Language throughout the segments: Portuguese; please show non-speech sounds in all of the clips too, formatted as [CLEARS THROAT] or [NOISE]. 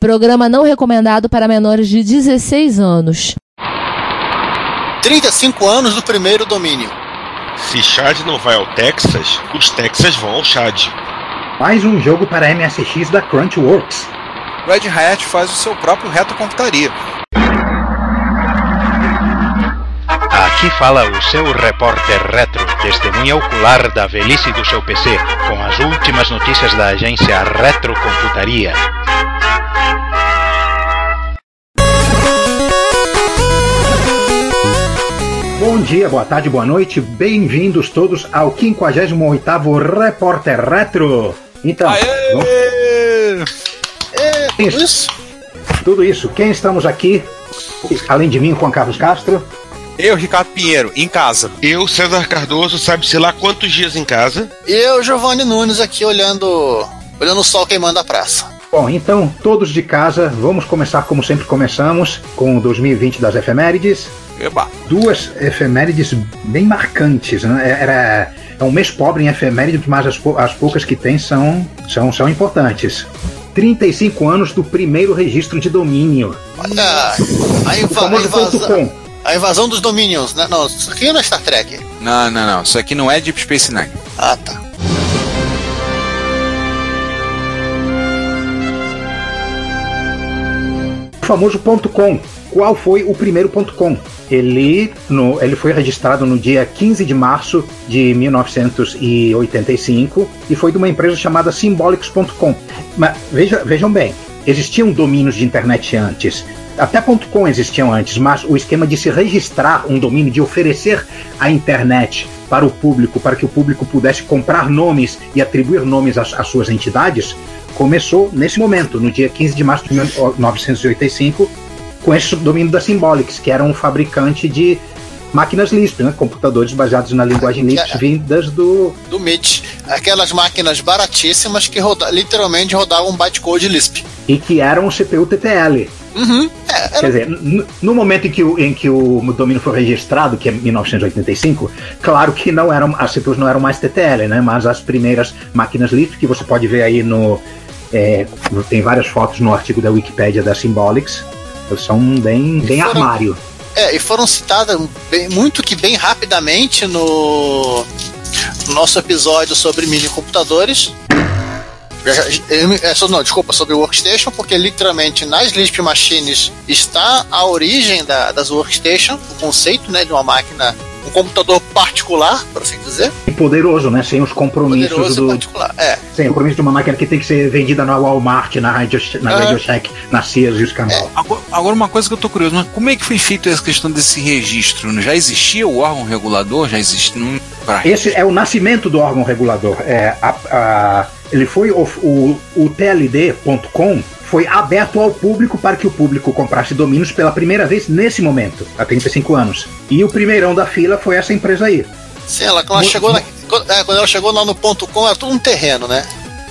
Programa não recomendado para menores de 16 anos. 35 anos do primeiro domínio. Se Chad não vai ao Texas, os Texas vão ao Chad. Mais um jogo para MSX da Crunchyworks. Red Hat faz o seu próprio retrocomputaria. Aqui fala o seu repórter retro, testemunha ocular da velhice do seu PC, com as últimas notícias da agência Retrocomputaria. Bom dia, boa tarde, boa noite, bem-vindos todos ao 58º Repórter Retro. Então, vamos... É, Isso. isso. tudo isso, quem estamos aqui? Além de mim, Juan Carlos Castro. Eu, Ricardo Pinheiro, em casa. Eu, César Cardoso, sabe-se lá quantos dias em casa? E eu, Giovanni Nunes, aqui olhando, olhando o sol queimando a praça. Bom, então, todos de casa, vamos começar como sempre começamos, com o 2020 das efemérides. Eba. Duas efemérides bem marcantes, né? Era é um mês pobre em efemérides, mas as, pou- as poucas que tem são, são, são importantes. 35 anos do primeiro registro de domínio. Olha, a, inva- a famoso ponto invasão, .com. a invasão dos Dominions. Né? Não, isso aqui não é Star Trek. Não, não, não. Isso aqui não é Deep Space Nine. Ah, tá. O famoso ponto .com. Qual foi o primeiro ponto .com? Ele, no, ele foi registrado no dia 15 de março de 1985 e foi de uma empresa chamada Symbolics.com. Mas veja, vejam bem, existiam domínios de internet antes. Até .com existiam antes, mas o esquema de se registrar um domínio, de oferecer a internet para o público, para que o público pudesse comprar nomes e atribuir nomes às, às suas entidades, começou nesse momento, no dia 15 de março de 1985, com esse domínio da Symbolics, que era um fabricante de máquinas Lisp, né, computadores baseados na linguagem Lisp, vindas do. Do MIT. Aquelas máquinas baratíssimas que roda, literalmente rodavam bytecode Lisp. e que eram CPU TTL. Uhum. É, Quer dizer, no momento em que, o, em que o domínio foi registrado, que é 1985, claro que não eram, as CPUs não eram mais TTL, né? Mas as primeiras máquinas Lisp, que você pode ver aí no. é, tem várias fotos no artigo da Wikipédia da Symbolics, eles são bem, bem foram- armário. É, e foram citadas bem- muito que bem rapidamente no, no nosso episódio sobre mini computadores. É, não, desculpa, sobre workstation, porque literalmente nas Lisp Machines está a origem da- das workstation, o conceito né, de uma máquina, um computador particular, por assim dizer, E poderoso, né? Sem os compromissos poderoso do. particular. É, Sem o compromisso de uma máquina que tem que ser vendida na Walmart, na Radio, na Ah. Radio Shack, na Sears e os canal. Agora, agora uma coisa que eu tô curioso, mas como é que foi feito essa questão desse registro? Já existia o órgão regulador? Já existe? Não... Esse é o nascimento do órgão regulador. É, a- a- ele foi o, o, o TLD.com foi aberto ao público para que o público comprasse domínios pela primeira vez nesse momento, há 35 anos. E o primeirão da fila foi essa empresa aí. Sim, ela, quando, ela Muito chegou na- quando, é, quando ela chegou lá no ponto com, era tudo um terreno, né?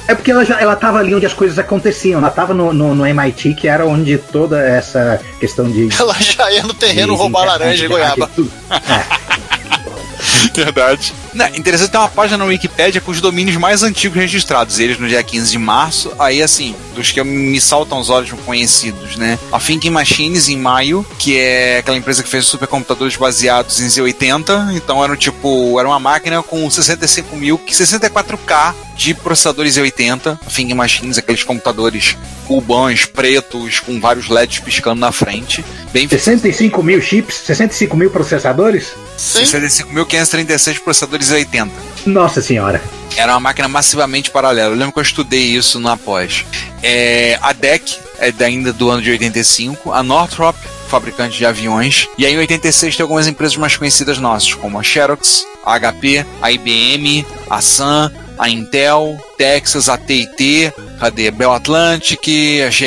É porque ela já ela estava ali onde as coisas aconteciam. Ela estava no, no, no MIT, que era onde toda essa questão de. [LAUGHS] Ela já ia no terreno de- roubar de laranja e goiaba. tudo. [LAUGHS] Verdade. Não, interessante ter uma página na Wikipédia com os domínios mais antigos registrados. Eles no dia 15 de março. Aí, assim, dos que me saltam aos olhos conhecidos, né? A Thinking Machines em maio, que é aquela empresa que fez supercomputadores baseados em Z80. Então, era tipo, era uma máquina com 65 mil, 64K de processadores Z80. A Thinking Machines, aqueles computadores cubãs, pretos, com vários LEDs piscando na frente. Bem 65 mil chips, 65 mil processadores? Sim. 65.536 processadores 80. Nossa senhora. Era uma máquina massivamente paralela. Eu lembro que eu estudei isso na pós. É, a DEC é da- ainda do ano de 85. A Northrop, fabricante de aviões. E aí em 86 tem algumas empresas mais conhecidas nossas, como a Xerox, a HP, a IBM, a Sun, a Intel, Texas, a TIT, cadê? Bell Atlantic, a GE,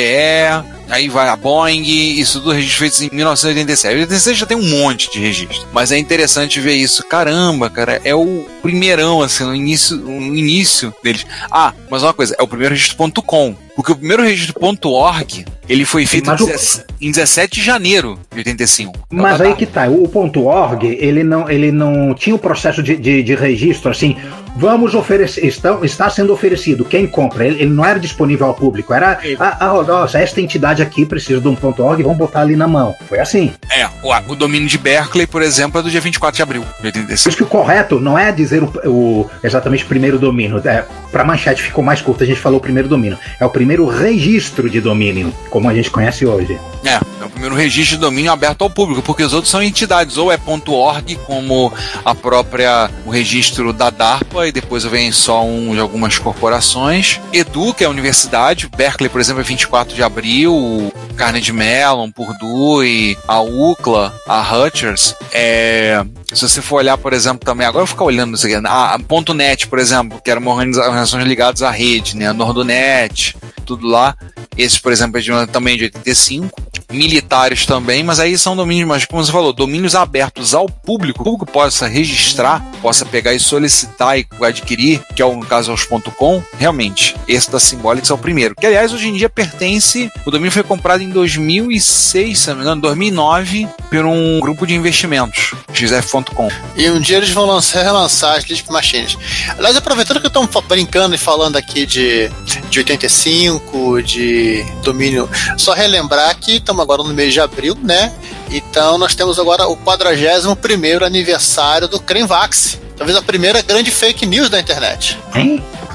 Aí vai a Boeing, isso tudo registro feito em 1987. 86 já tem um monte de registro. Mas é interessante ver isso. Caramba, cara, é o primeirão, assim, no início, no início deles. Ah, mas uma coisa, é o primeiro registro.com. Porque o primeiro registro.org, ele foi feito Mas em o- 17 em 17 de janeiro de 85. Mas aí que tá, o ponto .org, ele não, ele não tinha o processo de, de, de registro, assim, vamos oferecer, está, está sendo oferecido, quem compra, ele, ele não era disponível ao público, era, ah, ah, nossa, esta entidade aqui precisa de um ponto .org, vamos botar ali na mão. Foi assim. É, o, o domínio de Berkeley, por exemplo, é do dia 24 de abril de 85. Por isso que o correto não é dizer o, o exatamente o primeiro domínio. É, Para manchete ficou mais curto, a gente falou o primeiro domínio. É o primeiro registro de domínio, como a gente conhece hoje. É, é o primeiro registro de domínio aberto ao público, porque os outros são entidades, ou é .org, como a própria, o registro da DARPA, e depois vem só um de algumas corporações. Edu, que é a universidade, Berkeley, por exemplo, é 24 de abril, Carnegie Mellon, Purdue, a UCLA, a Rutgers, é, se você for olhar, por exemplo, também, agora eu vou ficar olhando isso aqui, a, a .net, por exemplo, que era uma organizações ligadas à rede, né, a Nordonet, tudo lá, esse, por exemplo, é de, também de 85, militares também, mas aí são domínios, mas como você falou, domínios abertos ao público, o público possa registrar, possa pegar e solicitar e adquirir, que é o caso aos .com, realmente, esse da Symbolics é o primeiro, que aliás hoje em dia pertence, o domínio foi comprado em 2006, se não me engano, 2009, por um grupo de investimentos, xf.com. E um dia eles vão lançar, relançar as Lisp Machines. Aliás, aproveitando que estamos brincando e falando aqui de, de 85, de domínio, só relembrar que estamos agora no mês de abril, né? Então nós temos agora o 41 aniversário do Crenvax. Talvez a primeira grande fake news da internet.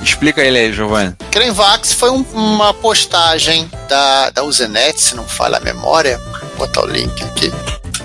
Explica ele aí, Giovanni. Crenvax foi um- uma postagem da, da Usenet, se não falha a memória. Vou botar o link aqui.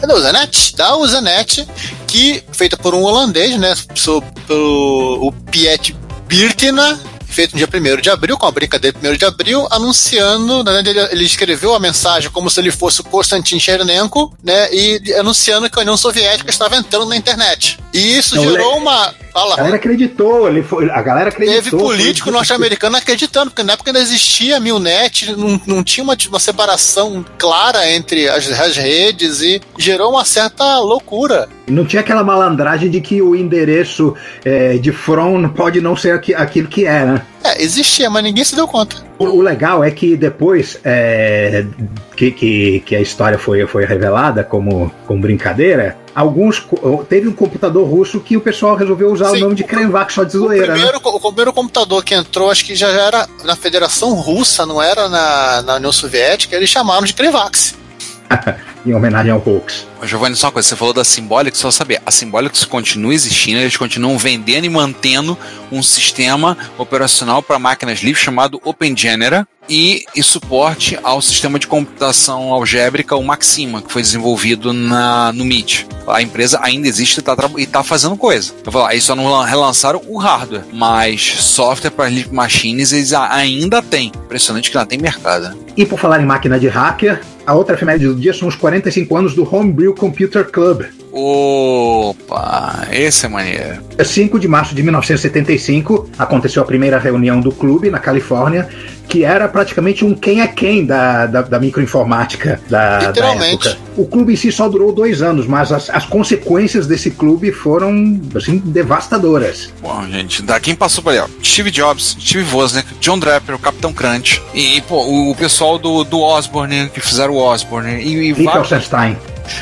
É da Usenet? Da Usenet, que feita por um holandês, né? so- Pelo o Piet Birtina, feito no dia 1 de abril, com a brincadeira 1 de abril, anunciando, né, ele, ele escreveu a mensagem como se ele fosse o Konstantin Chernenko, né? E anunciando que a União Soviética estava entrando na internet. E isso Não, gerou uma. Fala. A galera acreditou, ele foi, a galera acreditou. Teve político norte-americano acreditando, porque na época ainda existia a Milnet, não, não tinha uma, uma separação clara entre as, as redes e gerou uma certa loucura. Não tinha aquela malandragem de que o endereço é, de From pode não ser aqui- aquilo que é, né? É, existia, mas ninguém se deu conta. O, o legal é que depois é, que, que, que a história foi, foi revelada como, como brincadeira, alguns teve um computador russo que o pessoal resolveu usar Sim, o nome de o- Krenvac só de O zoeira, né? primeiro, o primeiro computador que entrou, acho que já era na Federação Russa, não era na, na União Soviética, eles chamaram de Krevax. [LAUGHS] em homenagem ao hoax. Giovanni, só uma coisa, você falou da Symbolics, só saber, a Symbolics continua existindo, eles continuam vendendo e mantendo um sistema operacional para máquinas livres chamado OpenGenera e, e suporte ao sistema de computação algébrica, o Maxima, que foi desenvolvido na, no MIT. A empresa ainda existe tá, e está fazendo coisa. Eu vou falar, aí só não lan- relançaram o hardware, mas software para Leaf Machines eles ainda têm. Impressionante que ainda tem mercado. né? E por falar em máquina de hacker, a outra efeméride do dia são os 45 anos do Homebrew Computer Club. Opa, esse é maneiro. 5 de março de 1975 aconteceu a primeira reunião do clube na Califórnia, que era praticamente um quem é quem da, da, da microinformática da, da Literalmente. época. O clube em si só durou dois anos, mas as, as consequências desse clube foram assim, devastadoras. Bom, gente, da quem passou por ali, ó. Steve Jobs, Steve Wozniak, John Draper, o Capitão Crunch e, pô, o, o pessoal do, do Osborne, que fizeram o Osborne e, e vários- Alsenstein.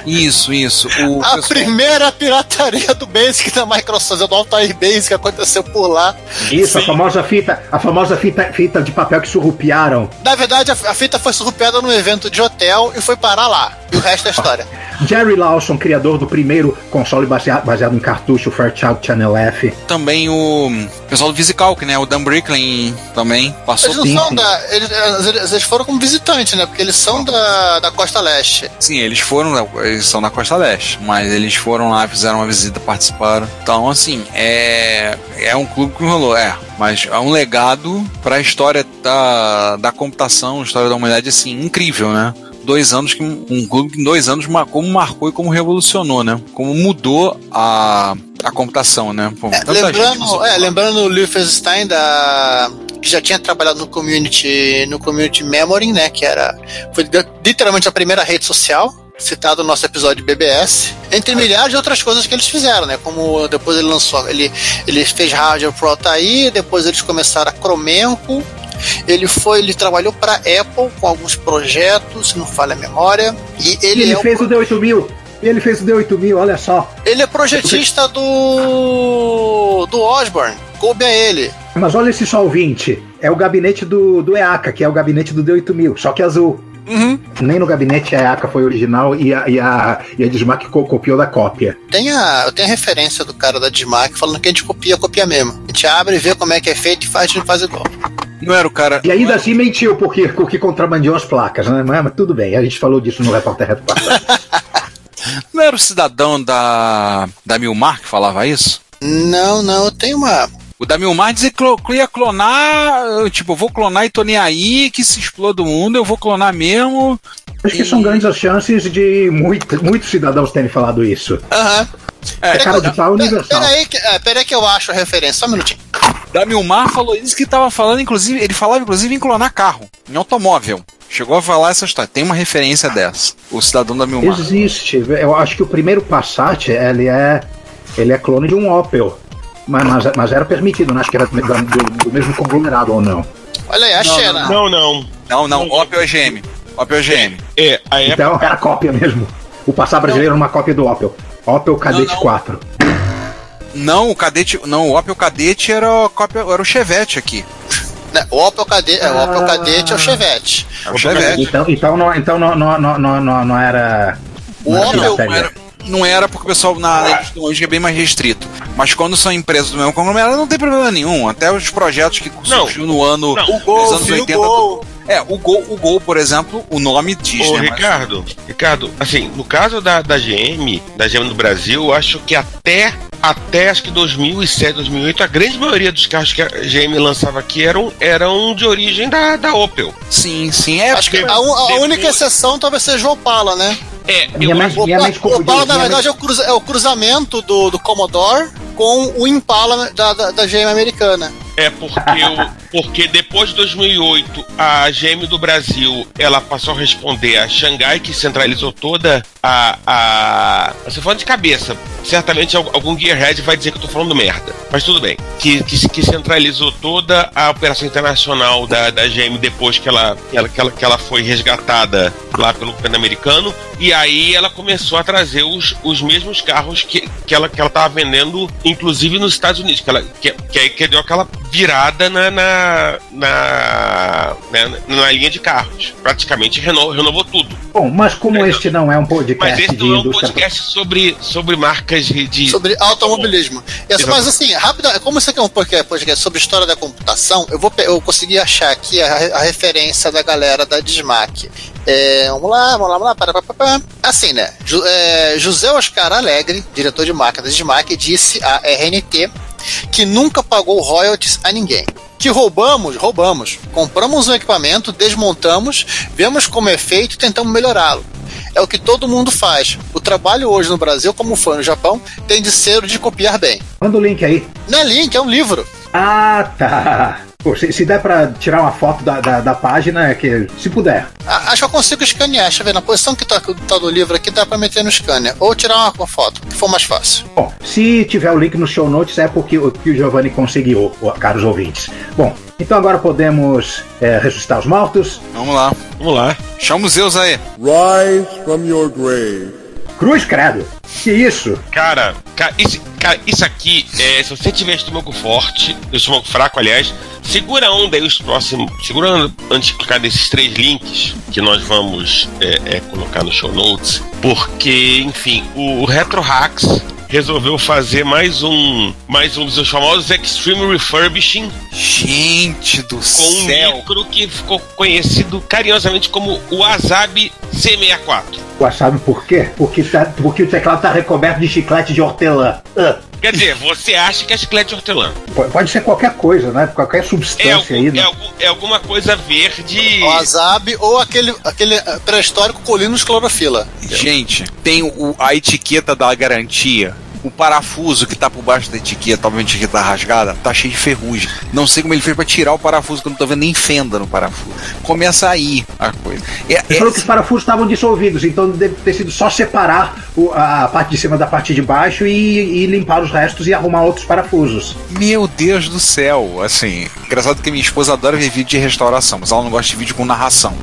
Isso, isso. O A pessoal- primeira pirataria do Basic da Microsoft, do Altair Basic, aconteceu por lá. Isso, a Sim. famosa fita, a famosa fita, fita de papel que surrupiaram. Na verdade, a, a fita foi surrupiada num evento de hotel e foi parar lá. E o resto é história. Jerry Lawson, criador do primeiro console baseado, baseado em cartucho, o Fairchild Channel F. também o pessoal do VisiCalc, né? O Dan Bricklin também passou. Eles não Sim, são sim. da. Eles, eles- foram como visitantes, né? Porque eles são da, da Costa Leste. Sim, eles foram, eles são da Costa Leste, mas eles foram lá, fizeram uma visita, participaram. Então, assim, é, é um clube que rolou, é, mas é um legado para a história da, da computação, história da humanidade, assim, incrível, né? Dois anos que um clube que em dois anos como marcou e como revolucionou, né? Como mudou a, a computação, né? Pô, gente Lembrando, é, lembrando o Liefenstein da que já tinha trabalhado no community no community memory, né, que era foi literalmente a primeira rede social citado no nosso episódio de BBS, entre milhares de outras coisas que eles fizeram, né? Como depois ele lançou, ele, ele fez hardware pro Altair, depois eles começaram a Cromenco, ele foi, ele trabalhou para Apple com alguns projetos, se não falha a memória, e E ele, ele é fez o D8000. E ele fez o D8000, olha só. ele é projetista do do Osborne. coube a ele. Mas olha esse só ouvinte. É o gabinete do, do EACA, que é o gabinete do D8000, só que azul. Uhum. Nem no gabinete a EACA foi original e a, e a, e a Dismac co- copiou da cópia. Tem a, eu tenho a referência do cara da Dismac falando que a gente copia, copia mesmo. A gente abre e vê como é que é feito e faz, a gente faz igual. Não era o cara. E ainda assim mentiu, porque, porque contrabandeou as placas, né? Mas, mas tudo bem, a gente falou disso no Repórter Reto passado. [LAUGHS] Não era o cidadão da, da Milmar que falava isso? Não, não, eu tenho uma. O da Milmar dizia que ia clonar, tipo, eu vou clonar e tô nem aí, que se exploda o mundo, eu vou clonar mesmo. Acho que são grandes as chances de muito, muitos cidadãos terem falado isso. Aham. É, cara de pau universal. Peraí que, é, peraí que eu acho a referência, só um minutinho. Da Milmar falou isso que tava falando, inclusive, ele falava inclusive em clonar carro, em automóvel. Chegou a falar essa história. Tem uma referência dessa. O cidadão da Milmar. Existe. Eu acho que o primeiro Passat, ele é, ele é clone de um Opel. Mas, mas, mas era permitido, não acho que era do, do- do mesmo conglomerado ou não. Olha aí, achei, né? Não, não. Não, não, Opel é GM. Opel é GM. É, a época. Então era cópia mesmo. O Passat brasileiro era uma cópia do Opel. Opel Cadete Não, não. 4. Não, o cadete. Não, o Opel Cadete era, a cópia, era o Chevette aqui. Né, O Opel Cadete, é, o Opel Ah. Cadete é o Chevette. É o Chevette. Então, então, não, então não, não, não, não, não, não era. O não Opel. Não era, não era porque o pessoal na na indústria hoje é bem mais restrito. Mas quando são empresas do mesmo conglomerado, não tem problema nenhum. Até os projetos que surgiu no ano. Não, O Gol, anos o 80. Gol. É, o Gol, o Gol, por exemplo, o nome diz, Ô, né? mas- Ricardo, Ricardo, assim, no caso da, da GM, da GM no Brasil, eu acho que até, até acho que 2007, 2008, a grande maioria dos carros que a GM lançava aqui eram, eram de origem da, da Opel. Sim, sim. É, Acho que a, a Depois- única exceção talvez seja o Opala, né? É, eu mãe- acho O Opala, mente o. Opala, na minha verdade, é o, cruza- é o cruzamento do, do Commodore com o Impala da, da, da GM americana. É porque, porque depois de 2008 a GM do Brasil ela passou a responder a Xangai que centralizou toda a a você falando de cabeça. Certamente al- algum gearhead vai dizer que eu tô falando merda mas tudo bem. Que, que, que centralizou toda a operação internacional da, da GM depois que ela, que ela, que ela que ela foi resgatada lá pelo governo americano. E aí ela começou a trazer os, os mesmos carros que, que ela que ela tava vendendo inclusive nos Estados Unidos que ela que, que, que deu aquela virada na na, na, na, na linha de carros. Praticamente reno, renovou tudo. Bom, mas como este não é um podcast Mas esse de não é um podcast sobre, sobre marcas de. de- Sobre automobilismo. Essa- mas assim, rápida, como isso aqui é um podcast sobre história da computação, eu vou eu consegui achar aqui a, a referência da galera da Dismac. É, vamos lá, vamos lá, vamos lá, para, para, para. Assim, né? Ju- é, José Oscar Alegre, diretor de marca da Dismac, disse à RNT que nunca pagou royalties a ninguém. Que roubamos, roubamos. Compramos um equipamento, desmontamos, vemos como é feito e tentamos melhorá-lo. É o que todo mundo faz. O trabalho hoje no Brasil, como foi no Japão, tem de ser o de copiar bem. Manda o link aí. Não é link, é um livro. Ah, tá. Pô, se, se der pra tirar uma foto da, da, da página, é que. Se puder. A- Acho que eu consigo escanear. Deixa eu ver, na posição que tá, tá do livro aqui, dá pra meter no scanner. Ou tirar uma, uma foto, que for mais fácil. Bom, se tiver o link no show notes é porque o que o Giovanni conseguiu, caros ouvintes. Bom, então agora podemos é, ressuscitar os mortos. Vamos lá. Vamos lá. Chama os Zeus aí. Rise from your grave. Cruz credo. Que isso? Cara, cara, isso, cara, isso aqui, é, se você tiver estômago forte, estômago fraco, aliás, segura a onda aí os próximos. Segura a onda antes de clicar nesses três links que nós vamos é, é, colocar no show notes. Porque, enfim, o, o Retro Hacks resolveu fazer mais um. Mais um dos seus famosos Extreme Refurbishing Gente do com um céu. micro que ficou conhecido carinhosamente como o Wasabi C64. Ué, sabe por quê? Porque, tá- porque o teclado tá recoberto de chiclete de hortelã. Ah, Quer dizer, você acha que é chiclete de hortelã. po- pode ser qualquer coisa, né? Qualquer É, substância algum- aí. é, né? algum- é alguma coisa verde. O Azab ou aquele, aquele eh, pré-histórico Colinos Clorofila. Gente, tem o- a etiqueta da garantia. O parafuso que tá por baixo da etiqueta, obviamente a etiqueta tá rasgada, tá cheio de ferrugem. Não sei como ele fez pra tirar o parafuso, que eu não tô vendo nem fenda no parafuso. Começa aí a coisa. É- Ele é- falou que os parafusos estavam dissolvidos, então deve ter sido só separar o- a parte de cima da parte de baixo e, e limpar os restos e arrumar outros parafusos. Meu Deus do céu, assim, engraçado que minha esposa adora ver vídeo de restauração, mas ela não gosta de vídeo com narração.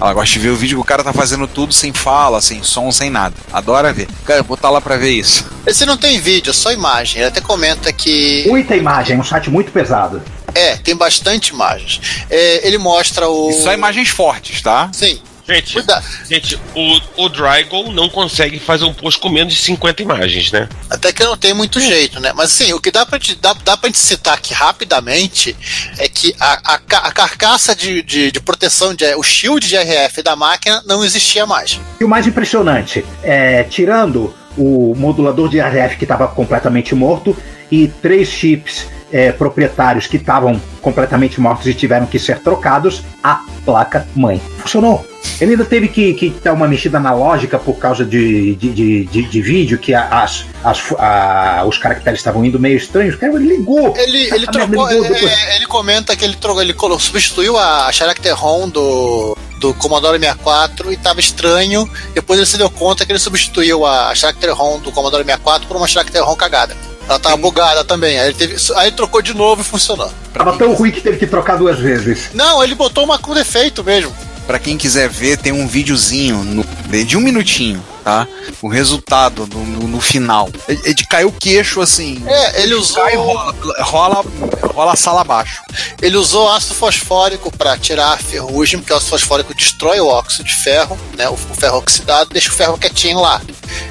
Ela gosta de ver o vídeo que o cara tá fazendo tudo sem fala, sem som, sem nada. Adora ver. Cara, eu vou botar lá pra ver isso. Esse não tem vídeo, é só imagem. Ele até comenta que. Muita imagem, um site muito pesado. É, tem bastante imagens. É, ele mostra o. E só imagens fortes, tá? Sim. Gente, Cuida- gente o, o Drygol não consegue fazer um post com menos de 50 imagens, né? Até que não tem muito jeito, né? Mas assim, o que dá pra gente, dá, dá pra gente citar aqui rapidamente é que a, a, a carcaça de, de, de proteção, de, o shield de RF da máquina não existia mais. E o mais impressionante, é, tirando o modulador de RF que estava completamente morto e três chips é, proprietários que estavam completamente mortos e tiveram que ser trocados, a placa mãe funcionou. Ele ainda teve que, que dar uma mexida na lógica por causa de, de, de, de- de vídeo, que as, as, a- os caracteres estavam indo meio estranhos. Cara, ele ligou. Ele, ele Ah, trocou. ele ligou depois. é, ele comenta que ele trocou, ele substituiu a Character ROM do, do Commodore 64 e tava estranho. Depois ele se deu conta que ele substituiu a Character ROM do Commodore 64 por uma Character ROM cagada. Ela tava bugada também. Aí ele, teve, aí ele trocou de novo e funcionou. Tava tão ruim que teve que trocar duas vezes. Não, ele botou uma com defeito mesmo. Pra quem quiser ver, tem um videozinho no- de um minutinho, tá? O resultado no, no- no final. É é de cair o queixo assim. É, ele usou, Cai rola, rola, rola a sala abaixo. ele usou ácido fosfórico para tirar a ferrugem, porque o ácido fosfórico destrói o óxido de ferro, né? O, o ferro oxidado, deixa o ferro quietinho lá.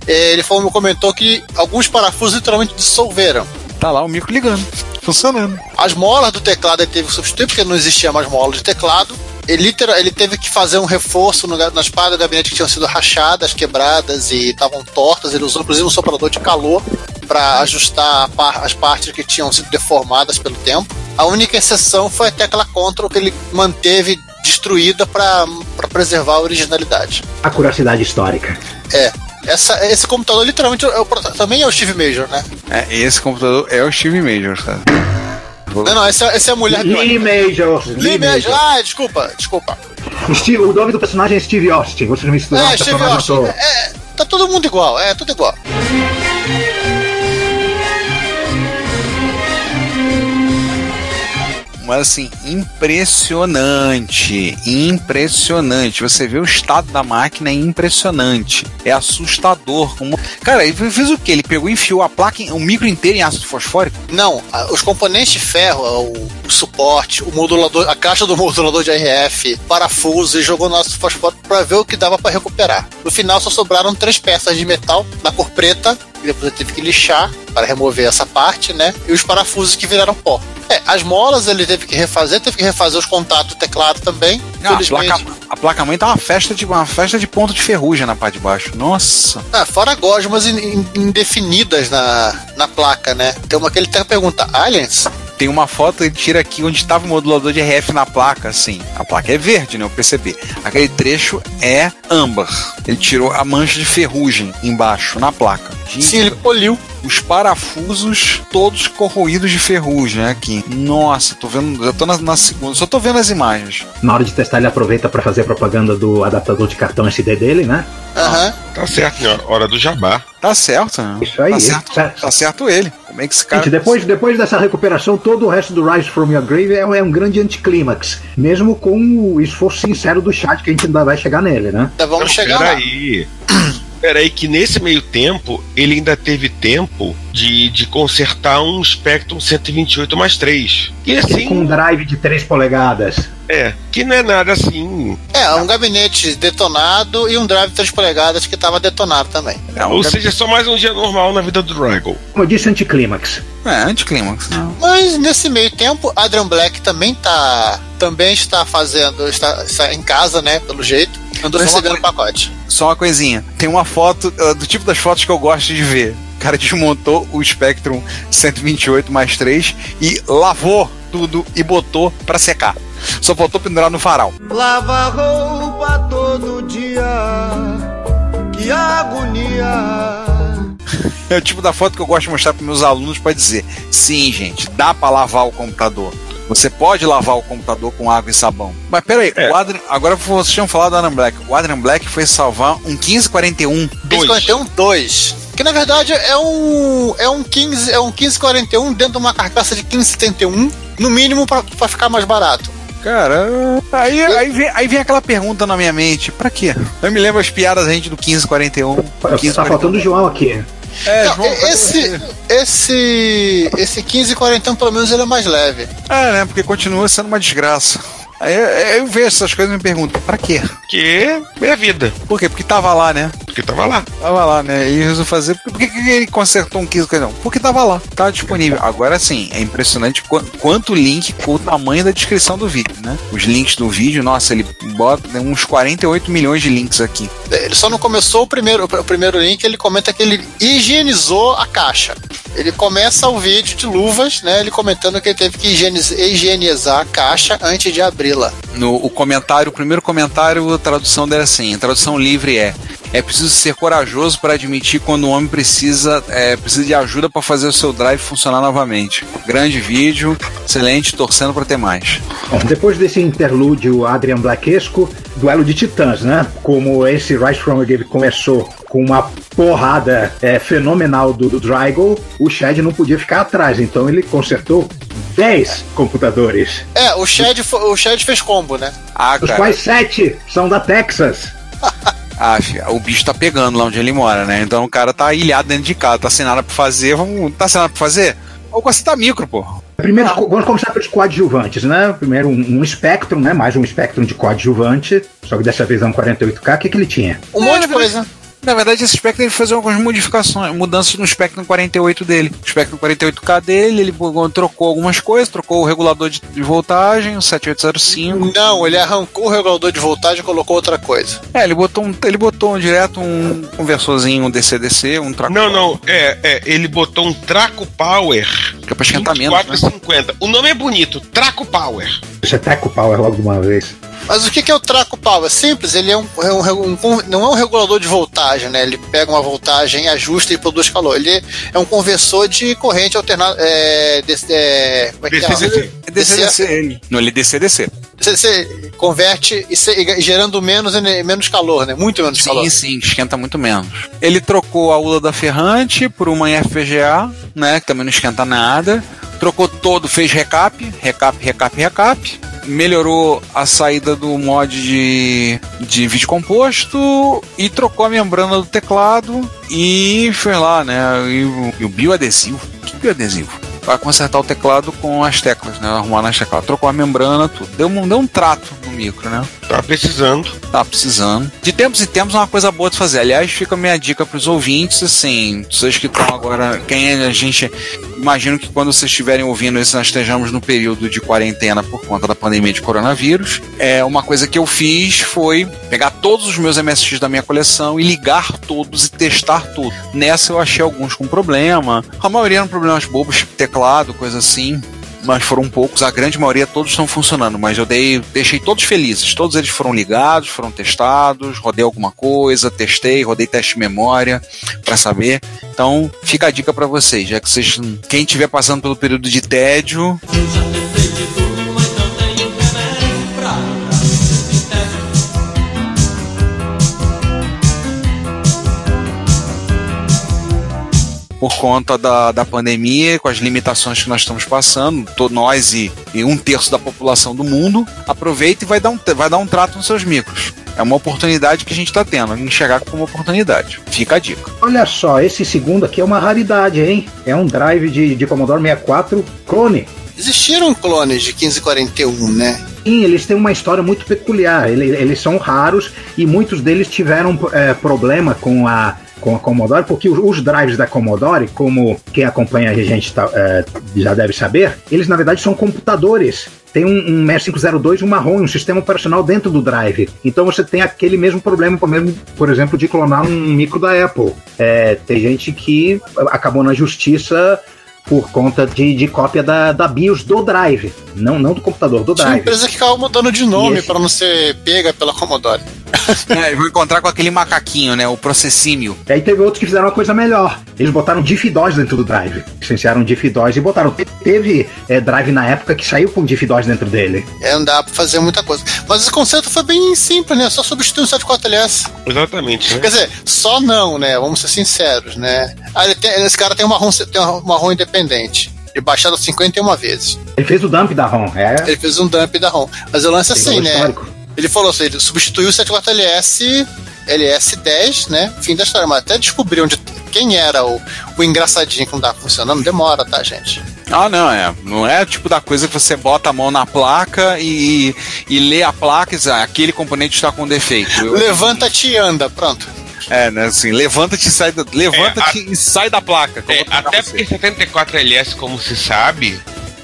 É, Ele falou, comentou que alguns parafusos literalmente dissolveram. Tá lá o micro ligando. Funcionando. As molas do teclado ele teve que substituir, porque não existia mais mola de teclado. Ele, literal, ele teve que fazer um reforço no, nas paradas do gabinete que tinham sido rachadas, quebradas e estavam tortas. Ele usou inclusive um soprador de calor para ajustar par- as partes que tinham sido deformadas pelo tempo. A única exceção foi a tecla Ctrl que ele manteve destruída para preservar a originalidade. A curiosidade histórica. É. Essa, esse computador literalmente é o também é o Steve Major, né? É, esse computador é o Steve Major, cara. Vou- Não, não, essa, essa é a mulher Lee Major. Lee Major. Ah, desculpa, desculpa. Steve- o nome do personagem é Steve Austin. Vocês misturaram É, o Steve Austin. todo. É, tá todo mundo igual, é tudo igual. Mas assim, impressionante. Impressionante. Você vê o estado da máquina, é impressionante. É assustador. Como... Cara, ele fez o quê? Ele pegou e enfiou a placa, o micro inteiro em ácido fosfórico? Não, os componentes de ferro, o, o suporte, o modulador, a caixa do [LAUGHS] modulador de RF, parafuso e jogou no ácido fosfórico para ver o que dava para recuperar. No final só sobraram três peças de metal na cor preta, e depois ele teve que lixar para remover essa parte, né? E os parafusos que viraram pó. É, as molas ele teve que refazer, teve que refazer os contatos do teclado também. Ah, a, Infelizmente- placa, a placa mãe tá uma festa de uma festa de ponto de ferrugem na parte de baixo. Nossa. Ah, fora gosmas in- in- indefinidas na, na placa, né? Tem uma que ele até pergunta, aliens? Tem uma foto, ele tira aqui onde estava o modulador de RF na placa, assim. A placa é verde, né? O PCB. Aquele trecho é âmbar. Ele tirou a mancha de ferrugem embaixo, na placa. Gente, Sim, ele poliu. Os parafusos todos corroídos de ferrugem né, aqui. Nossa, tô vendo, já tô na, na segunda, só tô vendo as imagens. Na hora de testar, ele aproveita para fazer propaganda do adaptador de cartão SD dele, né? Aham. Tá certo, né? Hora do jabá. Tá certo, né? Isso aí, Tá certo, certo. tá certo ele. Como é que esse cara. Gente, depois, depois dessa recuperação, todo o resto do Rise from Your Grave é, é um grande anticlímax. Mesmo com o esforço sincero do chat, que a gente ainda vai chegar nele, né? Então vamos Não, chegar lá. [CLEARS THROAT] peraí. Que nesse meio tempo ele ainda teve tempo de, de consertar um Spectrum 128 mais 3. E assim, Com um drive de 3 polegadas. é, que não é nada assim. É, um gabinete detonado e um drive de 3 polegadas que estava detonado também. É, Ou seja, é só mais um dia normal na vida do Draggle. Como eu disse, anticlímax. é anticlímax. Mas nesse meio tempo, Adrian Black também tá. Também está fazendo. Está, está em casa, né? Pelo jeito. Andou recebendo pacote. Só uma coisinha. Tem uma foto uh, do tipo das fotos que eu gosto de ver. O cara [LAUGHS] desmontou o Spectrum 128 mais 3 e lavou tudo e botou pra secar. Só faltou pendurar no varal. Lava roupa todo dia, que agonia. É o tipo da foto que eu gosto de mostrar para meus alunos para dizer: sim, gente, dá para lavar o computador. Você pode lavar o computador com água e sabão. Mas peraí, É. o Adrian, agora vocês tinham falado do Adrian Black. O Adrian Black foi salvar um 1541. 1541 2. Que na verdade é um. É um 15. É um 1541 dentro de uma carcaça de 1571. No mínimo pra, pra ficar mais barato. Cara, aí, aí, vem, aí vem aquela pergunta na minha mente: pra quê? Eu me lembro as piadas da gente do 1541. Tá faltando o João aqui. É, Não, João, esse, esse, esse 1540 pelo menos ele é mais leve. É, né? Porque continua sendo uma desgraça. Aí eu, eu vejo essas coisas e me pergunto, pra quê? Que é a vida. Por quê? Porque tava lá, né? Porque tava lá. Tava lá, né? E resolveu fazer. Por que, que ele consertou um 15 não? Porque tava lá, tá disponível. Agora sim, é impressionante qu- quanto link com o tamanho da descrição do vídeo, né? Os links do vídeo, nossa, ele bota tem uns 48 milhões de links aqui. Ele só não começou o primeiro, o primeiro link, ele comenta que ele higienizou a caixa. Ele começa o vídeo de luvas, né? Ele comentando que ele teve que higieniz- higienizar a caixa antes de abri-la. No o comentário, o primeiro comentário, a tradução dele é assim: a tradução livre é. É preciso ser corajoso para admitir quando o homem precisa, é, precisa de ajuda para fazer o seu drive funcionar novamente. Grande vídeo, excelente, torcendo para ter mais. Bom, depois desse interlúdio Adrian Blaquesco, duelo de titãs, né? Como esse Rise From the Grave começou com uma porrada é, fenomenal do, do Drygo, o Chad não podia ficar atrás, então ele consertou 10 computadores, É, o Shed, fo- o Shed fez combo, né? Ah, os cara, quais 7 são da Texas. [LAUGHS] ah, o bicho tá pegando lá onde ele mora, né? Então o cara tá ilhado dentro de casa, tá sem nada pra fazer, vamos. Tá sem nada pra fazer? Vamos consertar micro, pô. Primeiro, vamos começar pelos coadjuvantes, né? Primeiro, um, um Spectrum, né? Mais um Spectrum de coadjuvante, só que dessa vez é um 48K. O que, que ele tinha? Um É, monte de na coisa. Na verdade, esse Spectrum ele fez algumas modificações, mudanças no Spectrum 48 dele. O Spectrum 48K dele, ele trocou algumas coisas, trocou o regulador de, de voltagem, o 7805. Não, ele arrancou o regulador de voltagem e colocou outra coisa. É, ele botou, um, ele botou direto um conversorzinho, um DC-DC, um traco. Não, não, é, é, ele botou um Traco Power Que é pra esquentar menos, né? 24,50. O nome é bonito, Traco Power. Você taca o power logo de uma vez. Mas o que que é o traco power? Simples, ele é um, é um um não é um regulador de voltagem, né? Ele pega uma voltagem, ajusta e produz calor. Ele é um conversor de corrente alternada. É, desse- é, como é que é? DCDC. É DC-DC ele. Não, ele é DC-DC. Você converte e, se- e gerando menos, menos calor, né? Muito menos calor. Sim, sim, esquenta muito menos. Ele trocou a ULA da Ferrante por uma FPGA, né, que também não esquenta nada. Trocou todo, fez recap, recap, recap, recap. Melhorou a saída do mod de, de vídeo composto e trocou a membrana do teclado e fez lá, né? E o, e o bioadesivo. Que bioadesivo? Para consertar o teclado com as teclas, né? Arrumar nas teclas. Trocou a membrana, tudo. Deu um, deu um trato no micro, né? Tá precisando. Tá precisando. De tempos em tempos é uma coisa boa de fazer. Aliás, fica a minha dica pros ouvintes, assim, vocês que estão agora. Quem a gente. Imagino que quando vocês estiverem ouvindo isso, nós estejamos no período de quarentena por conta da pandemia de coronavírus. É, uma coisa que eu fiz foi pegar todos os meus MSX da minha coleção e ligar todos e testar tudo. Nessa eu achei alguns com problema. A maioria eram problemas bobos, teclado, coisa assim mas foram poucos, a grande maioria todos estão funcionando, mas eu dei, deixei todos felizes, todos eles foram ligados, foram testados, rodei alguma coisa, testei, rodei teste de memória para saber. Então, fica a dica para vocês, já que vocês, quem estiver passando pelo período de tédio, conta da, da pandemia, com as limitações que nós estamos passando, to- nós e, e um terço da população do mundo, aproveita e vai dar um, vai dar um trato nos seus micros. É uma oportunidade que a gente está tendo, enxergar como uma oportunidade. Fica a dica. Olha só, esse segundo aqui é uma raridade, hein? É um drive de, de Commodore 64 clone. Existiram clones de 1541, né? Sim, eles têm uma história muito peculiar. Ele- Eles, são raros e muitos deles tiveram é, problema com a, com a Commodore, porque os, drives da Commodore, como quem acompanha a gente tá, é, já deve saber, eles na verdade são computadores. Tem um, um 6502 um marrom, um sistema operacional dentro do drive. Então você tem aquele mesmo problema, por exemplo, de clonar um micro da Apple. É, tem gente que acabou na justiça por conta de, de cópia da, da BIOS do drive, não, não do computador, do Tinha uma drive. empresa que ficava mudando de nome esse- para não ser pega pela Commodore. [LAUGHS] É, eu vou encontrar com aquele macaquinho, né? O processímio. E aí teve outros que fizeram uma coisa melhor. Eles botaram diff-DOS dentro do drive. Licenciaram diff-DOS e botaram. Te- Teve é, drive na época que saiu com diff-DOS dentro dele. É, não dá pra fazer muita coisa. Mas esse conceito foi bem simples, né? Só substituir o 74LS. Exatamente, né? Quer dizer, só não, né? Vamos ser sinceros, né? Ah, ele tem- esse cara tem uma ROM, tem uma ROM independente. Ele baixado 51 vezes. Ele fez o dump da ROM. É, Ele fez um dump da ROM. Mas o lance é assim, né? histórico. Ele falou assim, ele substituiu o 74LS LS10, né? Fim da história. Mas até descobrir onde quem era o, o engraçadinho que não tava funcionando, demora, tá, gente? Ah, não, é. Não é tipo da coisa que você bota a mão na placa e, e lê a placa e diz, ah, aquele componente está com defeito. Eu- Levanta-te e anda, pronto. É, né, assim, levanta-te e sai da, levanta-te É, e sai da placa. É, até você. porque 74LS, como se sabe,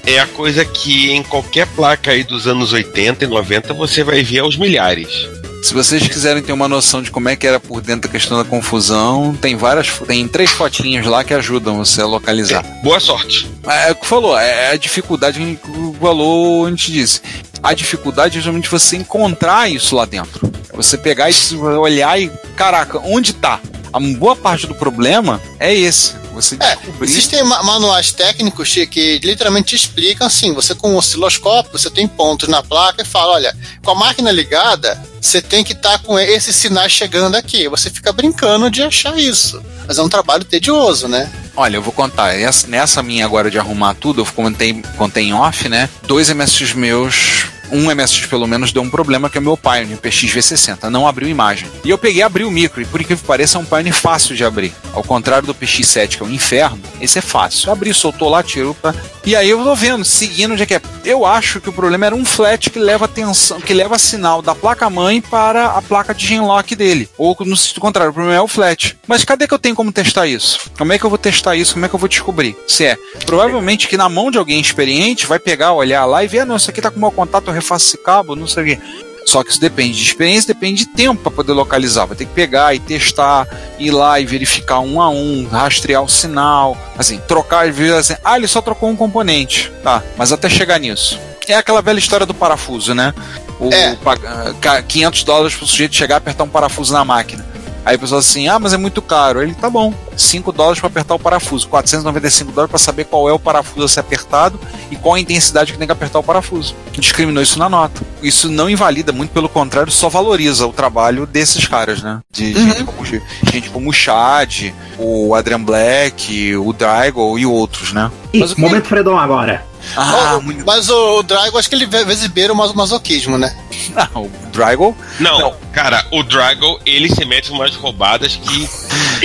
é a coisa que em qualquer placa aí dos anos 80 e 90 você vai ver aos milhares. Se vocês quiserem ter uma noção de como é que era por dentro da questão da confusão, tem várias, tem três fotinhas lá que ajudam você a localizar. Boa sorte. É, é o que falou, é a dificuldade que o valor a gente disse. A dificuldade é justamente você encontrar isso lá dentro. É você pegar e [LAUGHS] olhar e, caraca, onde tá? A boa parte do problema é esse. Você É, descobrir. existem ma- manuais técnicos que literalmente te explicam assim: você com um osciloscópio, você tem pontos na placa e fala: olha, com a máquina ligada, você tem que estar com esses sinais chegando aqui. Você fica brincando de achar isso. Mas é um trabalho tedioso, né? Olha, eu vou contar. Essa- nessa minha agora de arrumar tudo, eu contei, contei em off, né? Dois MSX meus. Um MSX pelo menos deu um problema que é o meu Pioneer PX V60, não abriu imagem. E eu peguei abri o micro, e por incrível que pareça, é um Pioneer fácil de abrir. Ao contrário do PX7, que é um inferno, esse é fácil. Abri, soltou lá, tirou pra. E aí eu tô vendo, seguindo onde é que é. Eu acho que o problema era um flat que leva atenção, que leva sinal da placa-mãe para a placa de genlock dele. Ou no sentido contrário, o problema é o flat. Mas cadê que eu tenho como testar isso? Como é que eu vou testar isso? Como é que eu vou descobrir? Se é provavelmente que na mão de alguém experiente vai pegar, olhar lá e ver, ah, não, isso aqui tá com mau contato, eu refaço esse cabo, não sei o quê. Só que isso depende de experiência, depende de tempo para poder localizar. Vai ter que pegar e testar, ir lá e verificar um a um, rastrear o sinal, assim, trocar e ver assim, ah, ele só trocou um componente. Tá, mas até chegar nisso. É aquela velha história do parafuso, né? O, É. pagar- ca- 500 dólares pro sujeito chegar e apertar um parafuso na máquina. Aí a pessoa assim, ah, mas é muito caro. Ele, tá bom, 5 dólares para apertar o parafuso, 495 dólares para saber qual é o parafuso a ser apertado e qual a intensidade que tem que apertar o parafuso. Discriminou isso na nota. Isso não invalida, muito pelo contrário, só valoriza o trabalho desses caras, né? De gente, como, gente como o Chad, o Adrian Black, o Draigo e outros, né? Ih, Mas o que- momento Fredon agora. Ah, O- muito... Mas o, o Drago, acho que ele vezes beira o mas- masoquismo, né? [LAUGHS] Ah, o Draigo Não, Não. cara, o Drago, ele se mete em umas roubadas que.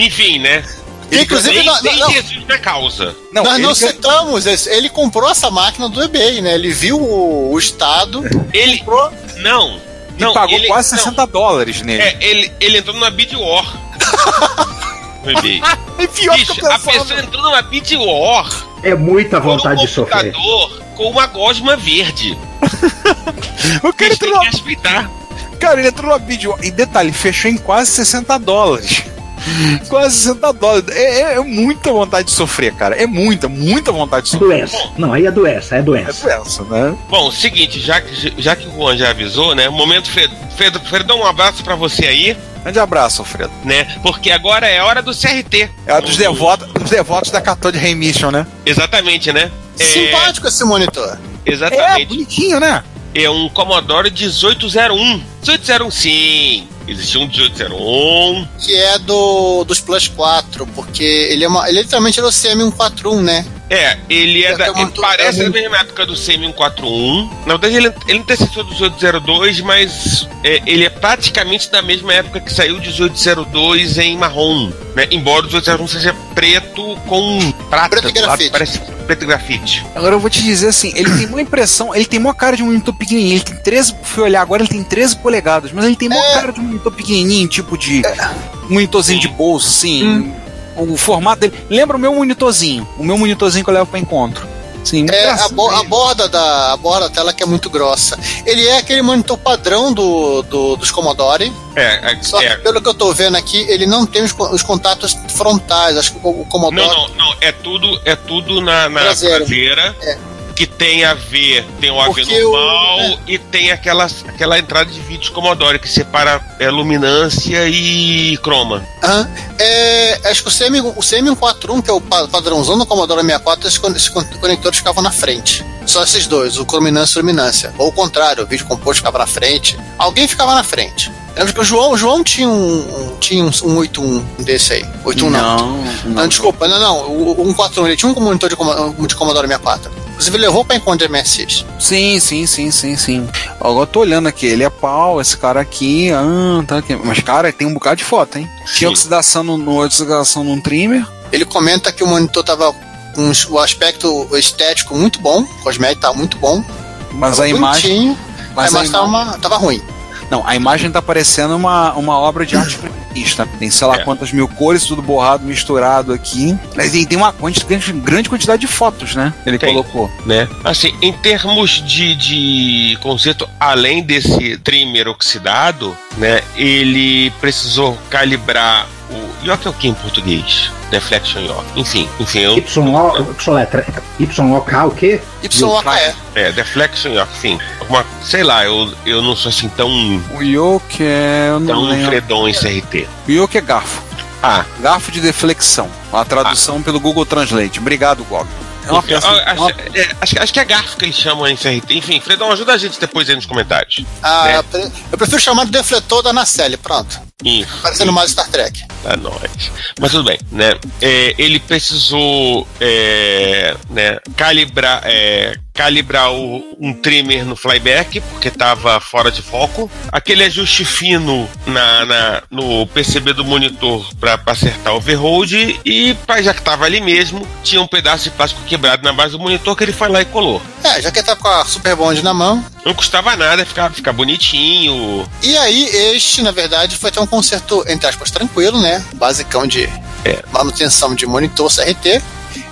Enfim, né? Inclusive, nem, não- nem não- Jesus na causa. Não, Nós ele não que- citamos, ele comprou essa máquina do eBay, né? Ele viu o, o estado, Ele. comprou. Não. e Não, pagou ele, quase não, 60 dólares nele. É, ele, ele entrou numa Bid War. [LAUGHS] No eBay. É pior Bicho, a pessoa entrou numa Bid War É muita um vontade de sofrer. com uma gosma verde. [LAUGHS] O cara entrou, que respeitar. cara, ele entrou no vídeo. E detalhe, fechou em quase 60 dólares. [LAUGHS] Quase 60 dólares. É, é- é muita vontade de sofrer, cara. É muita, muita vontade de É sofrer. doença. Não, aí é doença, é É doença. doença, né? Bom, seguinte, já que, já que o Juan já avisou, né? Momento Fred, Fred, Fredão, um abraço pra você aí, Grande abraço, Alfredo. né? Porque agora é hora do CRT. É a dos devotos, devotos da cartão de remission, né? Exatamente, né? É, Simpático esse monitor. É, exatamente. bonitinho, né? É um Commodore 1801. 1801, sim. Existia um 1801. Que é do dos Plus 4, porque ele é uma. Ele literalmente era o CM141, né? É, ele é É, da, é ele parece é da mesma época do CM141. Na verdade, ele, ele antecessor do 1802, mas é, ele é praticamente da mesma época que saiu o 1802 em marrom. Né? Embora o 1801 seja preto com prata. Preto e grafite. Parece preto e grafite. Agora eu vou te dizer assim, ele tem uma impressão, ele tem uma cara de um monitor pequenininho, ele tem 13, fui olhar agora, ele tem 13 polegadas, mas ele tem uma É. cara de um monitor pequenininho, tipo de um monitorzinho de bolso, assim, o formato dele, lembra o meu monitorzinho, o meu monitorzinho que eu levo pra encontro. Sim, É a, bo- a borda da a borda da tela que é muito grossa. Ele é aquele monitor padrão do, do- dos Commodore, É, é, só que é. pelo que eu tô vendo aqui, ele não tem os, os contatos frontais. Acho que o, o Commodore. Não, não, não. É tudo, é tudo na, na Traseira. traseira. É. Que tem a ver, tem o AV normal é. e tem aquela, aquela entrada de vídeos Commodore que separa é, luminância e croma. Aham. É, acho que o, CM, o CM141, que é o pa- padrãozão do Commodore 64, esses, con- esses con- conectores ficavam na frente. Só esses dois, o crominância e luminância. Ou o contrário, o vídeo composto ficava na frente. Alguém ficava na frente. Lembra que o João, o João tinha um, um- tinha um, um 81 desse aí. 81 não. não, Não, desculpa, não, não. O, o 141, ele tinha um monitor de, de Commodore 64. Inclusive levou pra encontro de MSX. Sim, sim, sim, sim, sim. Agora eu tô olhando aqui, ele é pau, esse cara aqui, ah, tá aqui. Mas, cara, tem um bocado de foto, hein? Tinha Sim. oxidação no, no oxidação num trimmer. Ele comenta que o monitor tava com o aspecto estético muito bom, o cosmético tava muito bom. Mas tava a imagem. Mas é, a mas tava, ima- uma- tava ruim. Não, a imagem tá parecendo uma, uma obra de arte primista. Tem sei lá É. quantas mil cores, tudo borrado, misturado aqui. Mas tem, tem uma grande, quantidade de fotos, né? Ele Tem. colocou. né? Assim, em termos de, de conceito, além desse trimmer oxidado, né? Ele precisou calibrar o York é o que em português? Deflection York. Enfim, enfim, eu, YO, YOK o quê? YOKE. é, Deflection York, enfim. Alguma, sei lá, eu, eu não sou assim tão, O Yoke é. Eu não tão fredon em CRT. O Yoke é garfo. Ah, Garfo de deflexão. A tradução pelo Google Translate. Obrigado, Gog. É uma peça. é acho, uma- é, acho, acho que é garfo que eles chamam em CRT. Enfim, Fredon, ajuda a gente depois aí nos comentários. Ah, né? Eu prefiro chamar de defletor da Nacelle, pronto. Isso. Parecendo mais Star Trek. a nós. Mas tudo bem, né? É, ele precisou é, né, calibrar, é, calibrar o- um trimmer no flyback, porque estava fora de foco. Aquele ajuste fino na, na- no PCB do monitor para acertar o overhold. E pra, já que estava ali mesmo, tinha um pedaço de plástico quebrado na base do monitor que ele foi lá e colou. É, já que ele tá com a Super Bond na mão. Não custava nada ficar, ficar bonitinho. E aí, este, na verdade, foi ter um conserto, entre aspas, tranquilo, né? Basicão de É. manutenção de monitor CRT.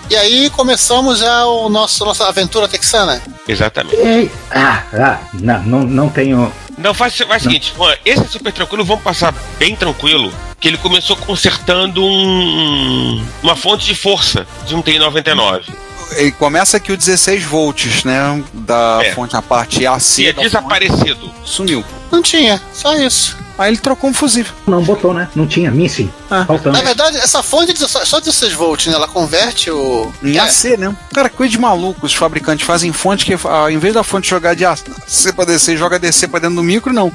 E aí começamos já o nosso nossa aventura texana. Exatamente. Ei, ah, ah, não, não, não tenho. Não, faz, faz o seguinte, Juan, esse é super tranquilo, vamos passar bem tranquilo. Que ele começou consertando um, uma fonte de força de um TI-99. Ele começa aqui o 16 volts, né? Da É. fonte, a parte AC. Tinha da fonte, desaparecido. Sumiu. Não tinha, só isso. Aí ele trocou um fusível. Não botou, né? Não tinha, missing. Ah. Faltando. Na verdade, essa fonte de só só 16 volts, né? Ela converte o. Em É, AC, né? Cara, coisa de maluco. Os fabricantes fazem fonte que, ao invés da fonte jogar de AC pra DC, joga DC pra dentro do micro, não.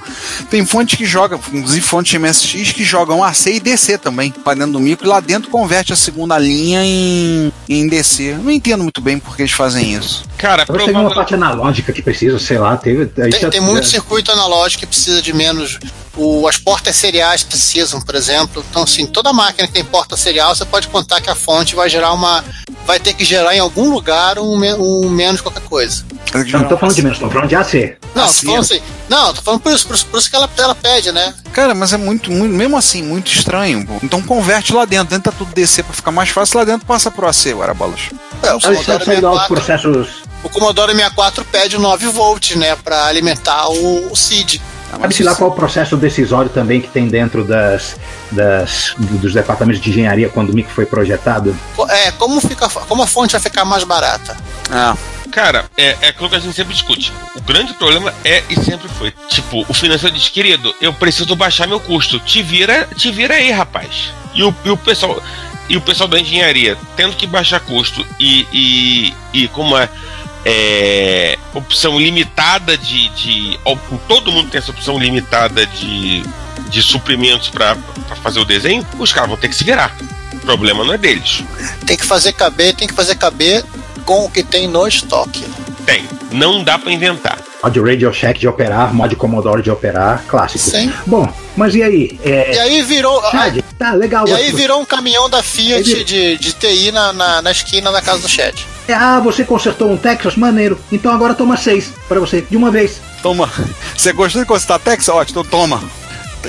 Tem fonte que joga, inclusive fontes MSX que jogam AC e DC também pra dentro do micro e lá dentro converte a segunda linha em, em DC. Não entendo muito bem por que eles fazem isso. Cara, Talvez tenha uma provavelmente. parte analógica que precisa, sei lá. Teve, Tem, tem muito circuito analógico que precisa de menos. O, as portas seriais precisam, por exemplo. Então, assim, toda máquina que tem porta serial, você pode contar que a fonte vai gerar uma. Vai ter que gerar em algum lugar um, um menos qualquer coisa. Eu não tô falando de menos, tô falando de AC. Não, Assim, tô falando assim. Não, tô falando por isso, por isso, por isso que ela, ela pede, né? Cara, mas é muito, muito, mesmo assim, muito estranho. pô. Então converte lá dentro, dentro tá tudo DC pra ficar mais fácil, lá dentro passa pro AC. É, o Commodore saindo aos 64, processos. o Commodore 64 pede 9 volts, né? Pra alimentar o, o CID. Ah, mas Sabe-se lá qual é o processo decisório também que tem dentro das, das, dos departamentos de engenharia quando o micro foi projetado? É, como, fica, como a fonte vai ficar mais barata? Ah, Cara, é, é aquilo que a gente sempre discute. O grande problema é e sempre foi. Tipo, o financeiro diz, querido, eu preciso baixar meu custo. Te vira, te vira aí, rapaz. E o, e o pessoal. E o pessoal da engenharia tendo que baixar custo e, e, e com uma é, opção limitada de, de. Todo mundo tem essa opção limitada de, de suprimentos para fazer o desenho, os caras vão ter que se virar. O problema não é deles. Tem que fazer caber, tem que fazer caber com o que tem no estoque. Tem. Não dá para inventar. Mod Radio Shack de operar, mod Commodore de operar, clássico. Sim. Bom, mas e aí? É, E aí virou. Chad, tá legal. E você- aí virou um caminhão da Fiat de, de TI na, na, na esquina da casa do Chad. É, Ah, você consertou um Texas? Maneiro. Então agora toma seis pra você, de uma vez. toma. Você gostou de consultar Texas? Ótimo, então toma.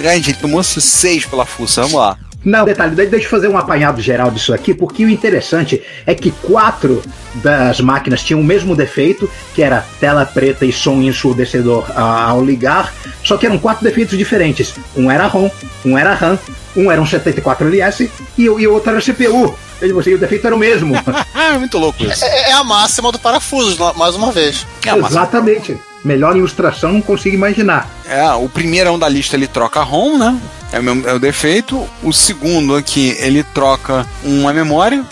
Gente, ele tomou seis pela fuça, vamos lá. Não, detalhe, de- deixa eu fazer um apanhado geral disso aqui, porque o interessante é que quatro das máquinas tinham o mesmo defeito, que era tela preta e som ensurdecedor ah, ao ligar, só que eram quatro defeitos diferentes. Um era ROM, um era RAM, um era um 74LS e, o- e outro era CPU. E você, o defeito era o mesmo. Ah, [LAUGHS] muito louco isso. É, é a máxima do parafuso, mais uma vez. É, Exatamente. Melhor ilustração não consigo imaginar. É, o primeirão da lista ele troca ROM, né? É o, mesmo- é o defeito. O segundo aqui ele troca uma memória,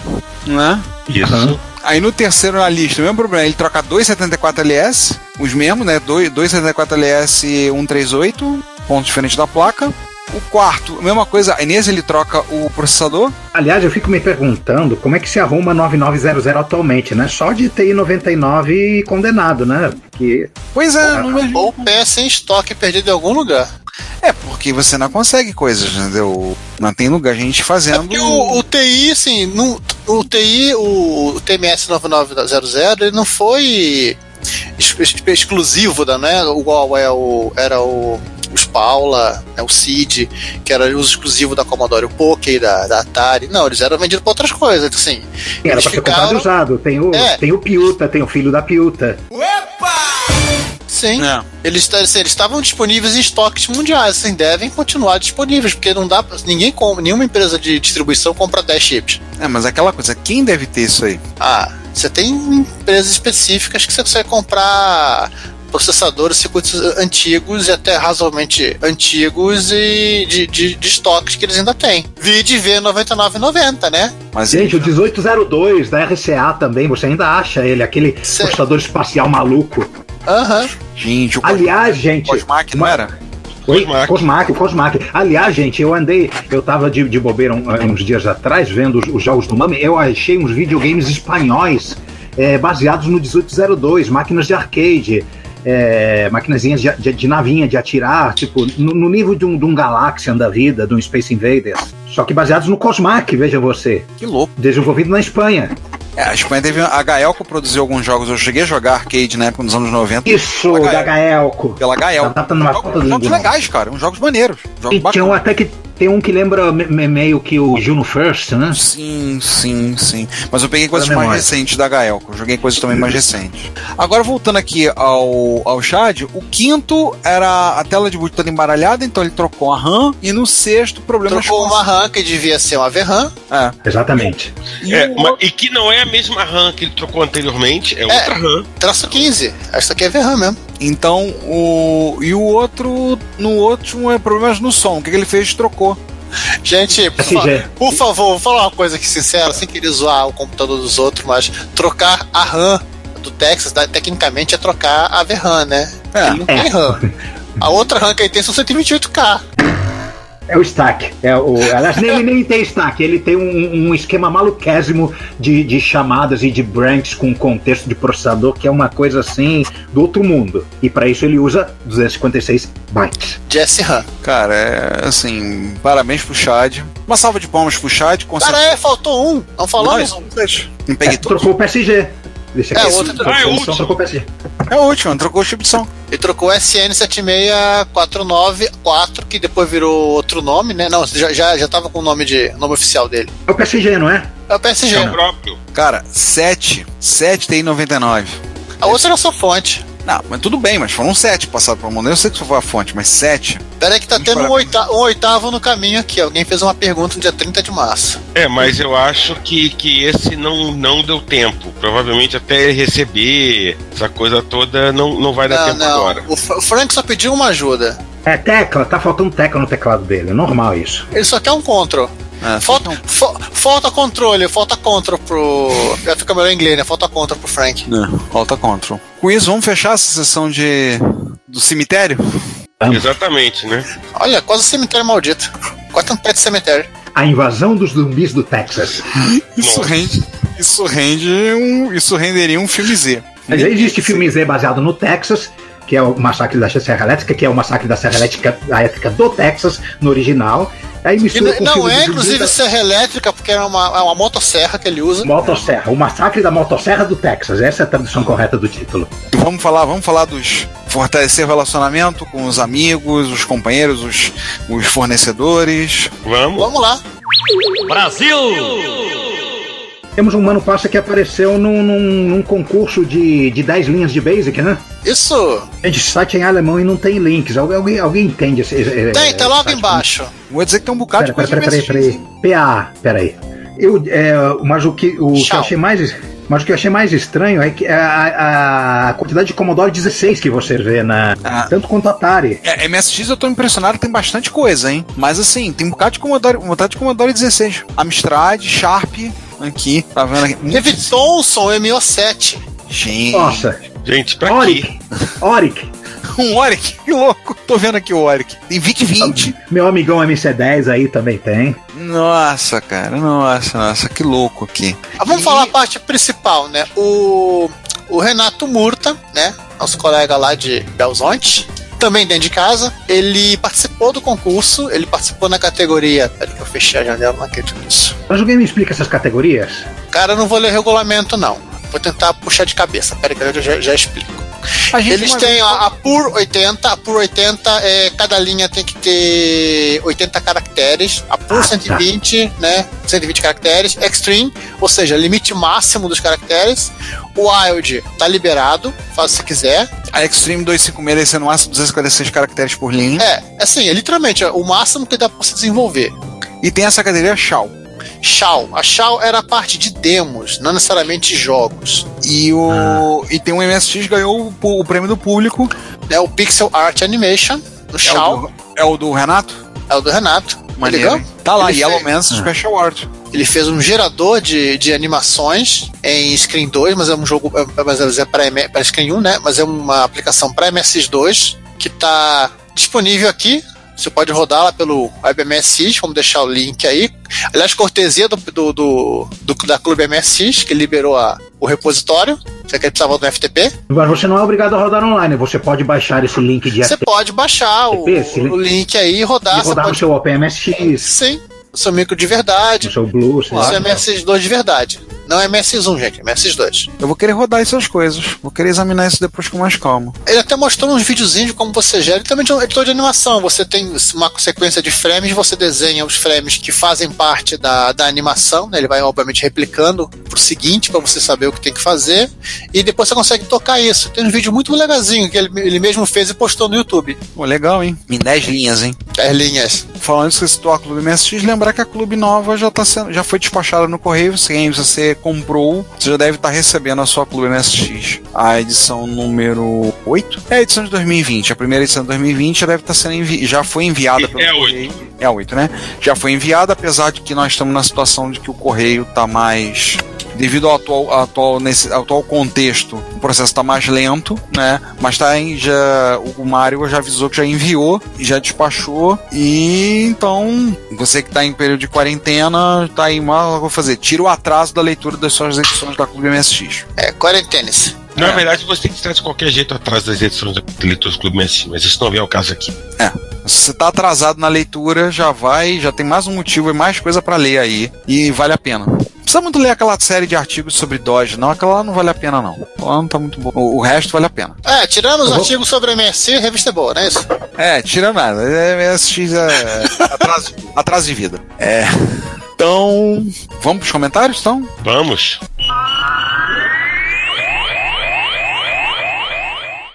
né? Isso. Aham. Aí no terceiro na lista, o mesmo problema, ele troca dois 74LS, os mesmos, né? Dois, dois 74LS 138, pontos diferentes da placa. O quarto, a mesma coisa, aí nesse ele troca o processador. Aliás, eu fico me perguntando como é que se arruma 9900 atualmente, né? Só de TI 99 condenado, né? Porque Pois é, não vejo. Ou peça em estoque perdido em algum lugar. É, porque você não consegue coisas, entendeu? Não tem lugar, gente fazendo. Porque o, o TI, assim, não, o TI, o, o TMS 9900, ele não foi exclusivo da, né? Igual é o, era o, os Paula, né, o CID, que era uso exclusivo da Commodore, o Poké da, da Atari. Não, eles eram vendidos para outras coisas, então, assim. era eles pra ser comprado ficaram. usado. Tem o, É. tem o Piuta, tem o filho da Piuta. Sim. É. Eles assim, eles estavam disponíveis em estoques mundiais, assim, devem continuar disponíveis, porque não dá pra, ninguém compra, nenhuma empresa de distribuição compra 10 chips. É, mas aquela coisa, quem deve ter isso aí? Ah, você tem empresas específicas que você consegue comprar processadores, circuitos antigos e até razoavelmente antigos e de, de, de estoques que eles ainda têm. Vide V9990, né? Mas Gente, o 1802 da RCA também, você ainda acha ele, aquele Cê- processador espacial maluco. Aham. gente, o Aliás, gente. Cosmac não era? Oi, Cosmac. Cosmac, Cosmac. Aliás, gente, eu andei, eu tava de, de bobeira um- uns dias atrás vendo os, os jogos do Mami, eu achei uns videogames espanhóis é, baseados no 1802, máquinas de arcade, é, maquinazinhas de, de, de navinha, de atirar, tipo, no, no nível de um, de um Galaxian da vida, de um Space Invaders. Só que baseados no Cosmac, veja você, Que louco. desenvolvido na Espanha. É, a Espanha teve. A Gaelco produziu alguns jogos. Eu cheguei a jogar arcade na época nos anos 90. Isso, Pela da Gaelco. Gaelco. Pela Gaelco. Tá, tá numa jogos jogos língua. legais, cara. Uns jogos maneiros. Jogos E tinha um bacanas. até que tem um que lembra me- me- meio que o Juno First, né? Sim, sim, sim. Mas eu peguei coisas Pela mais recentes da Gaelco. Joguei coisas também mais recentes. Agora, voltando aqui ao, ao Chad, o quinto era a tela de boot toda embaralhada, então ele trocou a RAM. E no sexto, problemas Trocou uma RAM que devia ser uma VRAM. É. Exatamente. E É, o- ma- e que não é a mesma RAM que ele trocou anteriormente, é outra RAM. Traço 15. Essa aqui é VRAM mesmo. Então, o. E o outro. No último é problemas no som. O que, que ele fez? Trocou. Gente, por, fa- SG. por favor, vou falar uma coisa aqui sincera, sem querer zoar o computador dos outros, mas trocar a RAM do Texas, da- tecnicamente, é trocar a VRAM, né? É. Ele não tem RAM. A outra RAM que ele tem são 128K. É o stack. É o, aliás, nem, nem tem stack. Ele tem um, um esquema maluquésimo de, de chamadas e de branches com contexto de processador que é uma coisa assim do outro mundo. E para isso ele usa 256 bytes. de SRAM. Cara, é assim. Parabéns pro Chad. Uma salva de palmas pro Chad. Cara, é, faltou um. Não falamos? Não, não peguei É, todos. trocou o PSG. Deixa É, aqui. outro- Trocou Ah, é o último. trocou o PSG. É o último, trocou o chip de som. Ele trocou o SN764, que depois virou outro nome, né? Não, já, já, já tava com o nome, de, nome oficial dele. É o PSG, não é? É o PSG. É o próprio. Cara, 7. 7 tem 99. A outra era sua fonte. Não, mas tudo bem, mas foram 7 passados pra mundo. Eu sei que isso foi a fonte, mas 7. Pera aí que tá Vamos tendo um, oita- um oitavo no caminho aqui. Alguém fez uma pergunta no dia 30 de março. É, mas eu acho que, que esse não, não deu tempo. Provavelmente até ele receber essa coisa toda não, não vai dar Não, tempo não. agora. O, o Frank só pediu uma ajuda. É tecla, tá faltando tecla no teclado dele. É normal isso. Ele só quer um control. É, Falta, fo- falta controle, falta control pro. Já fica melhor em inglês, né? Falta control pro Frank. É, Alta control. Com isso, vamos fechar essa sessão de. do cemitério? Exatamente, né? Olha, quase cemitério maldito. Quase um pé de cemitério. A invasão dos zumbis do Texas. Isso Nossa. rende. Isso rende um. Isso renderia um filme Z. Mas já existe filme Z baseado no Texas, que é o Massacre da Serra Elétrica, que é o Massacre da Serra Elétrica, a época do Texas, no original. Aí mistura não é, inclusive, serra elétrica, porque é uma, é uma motosserra que ele usa. Motosserra. O Massacre da Motosserra do Texas. Essa é a tradução correta do título. Vamos falar, vamos falar dos. Fortalecer o relacionamento com os amigos, os companheiros, os, os fornecedores. Vamos. Vamos lá. Temos um Mano Passa que apareceu num, num- num concurso de, de 10 linhas de Basic, né? Isso. Gente, site é em alemão e não tem links. Alguém, alguém, alguém entende esse. Tem, esse tá logo site? embaixo. Vou dizer que tem um bocado Pera, de pera, coisa pera, de pera, pera aí. PA, pera aí. Eu, é, mas o que, o que eu achei mais. Mas o que eu achei mais estranho é que a, a- a quantidade de Commodore 16 que você vê na. Ah. Tanto quanto Atari. É, MSX eu tô impressionado, tem bastante coisa, hein? Mas assim, tem um bocado de Commodore, um bocado de Commodore 16. Amstrad, Sharp, aqui, tá vendo aqui? Teve Thomson MO7. Gente, Nossa, Gente, pra quê? Oric. Oric. [LAUGHS] Um Oric, que louco. Tô vendo aqui o Oric. Tem 2020. Meu amigão MC10 aí também tem. Nossa, cara, nossa, nossa, que louco aqui. Ah, vamos E- falar a parte principal, né? O, o Renato Murta, né? Nosso colega lá de Belzonte, também dentro de casa, ele participou do concurso, ele participou na categoria. Peraí que eu fechei a janela, não acredito nisso. Mas alguém me explica essas categorias? Cara, eu não vou ler regulamento, não. Vou tentar puxar de cabeça. Peraí que eu já, já explico. Eles têm a, a PUR 80, a PUR 80, é, cada linha tem que ter 80 caracteres, a PUR Ah, tá. 120, né, 120 caracteres, Extreme, ou seja, limite máximo dos caracteres, o Wild tá liberado, faz se quiser, A Extreme 256 deve ser no máximo 256 caracteres por linha. é, assim, é literalmente o máximo que dá pra se desenvolver. E tem essa categoria Shao. Shao, a Shao era a parte de demos, não necessariamente jogos. E, o, e tem um MSX ganhou o, o prêmio do público. É o Pixel Art Animation, do É Shao, o do, é o do Renato? é o do Renato. Maneiro. Legal? hein? Tá lá, Ele Yellow fez- Man's Special Art. Ele fez um gerador de, de animações em Screen 2, mas é um jogo é, mas é para Screen 1, né? Mas é uma aplicação para MSX2 que está disponível aqui. Você pode rodar lá pelo WebMSX, vamos deixar o link aí. Aliás, cortesia do, do, do- do- da Clube MSX, que liberou a, o repositório. Você quer precisava do FTP? Mas você não é obrigado a rodar online, você pode baixar esse link de Você FTP pode baixar o, o link aí e rodar. e rodar no seu OpenMSX, Sim, o seu micro de verdade. no seu Blue, O seu MSX2 de verdade. Não é MSX1, gente, é MSX2. Eu vou querer rodar essas coisas. Vou querer examinar isso depois com mais calma. Ele até mostrou uns videozinhos de como você gera. Ele também é um editor de animação. Você tem uma sequência de frames, você desenha os frames que fazem parte da, da animação. né? Ele vai, obviamente, replicando pro seguinte, para você saber o que tem que fazer. E depois você consegue tocar isso. Tem um vídeo muito legalzinho que ele, ele mesmo fez e postou no YouTube. Pô, legal, hein? Em 10 linhas, hein? As linhas. Falando isso, que você citou a Clube MSX, lembrar que a Clube Nova já, tá sendo, já foi despachada no correio. Se você comprou, você já deve estar recebendo a sua Clube MSX. A edição número 8 é a edição de 2020. A primeira edição de 2020 já deve estar sendo envi já foi enviada pelo É correio. É a 8, né? Já foi enviada, apesar de que nós estamos na situação de que o correio está mais devido ao atual, ao atual, nesse, ao atual contexto, o processo está mais lento, né? Mas tá em, já, o Mário já avisou que já enviou e já despachou. E então, você que está em período de quarentena, tá aí mal, eu vou fazer. Tira o atraso da leitura das suas edições da Clube MSX. É, quarentenes. Na É. verdade, você tem que estar de qualquer jeito atrás das edições do Leitores Clube MSX, mas isso não vem ao caso aqui. Se você tá atrasado na leitura, já vai, já tem mais um motivo e mais coisa para ler aí. E vale a pena. Não precisa muito ler aquela série de artigos sobre Dodge, não. Aquela lá não vale a pena, não. Aquela lá não tá muito boa. O, o resto vale a pena. É, tirando os vou- artigos sobre MSC, a revista é boa, não é isso? É, tira nada. É, MSX é atraso, [LAUGHS] atraso de vida. É. Então, vamos pros comentários, então? Vamos.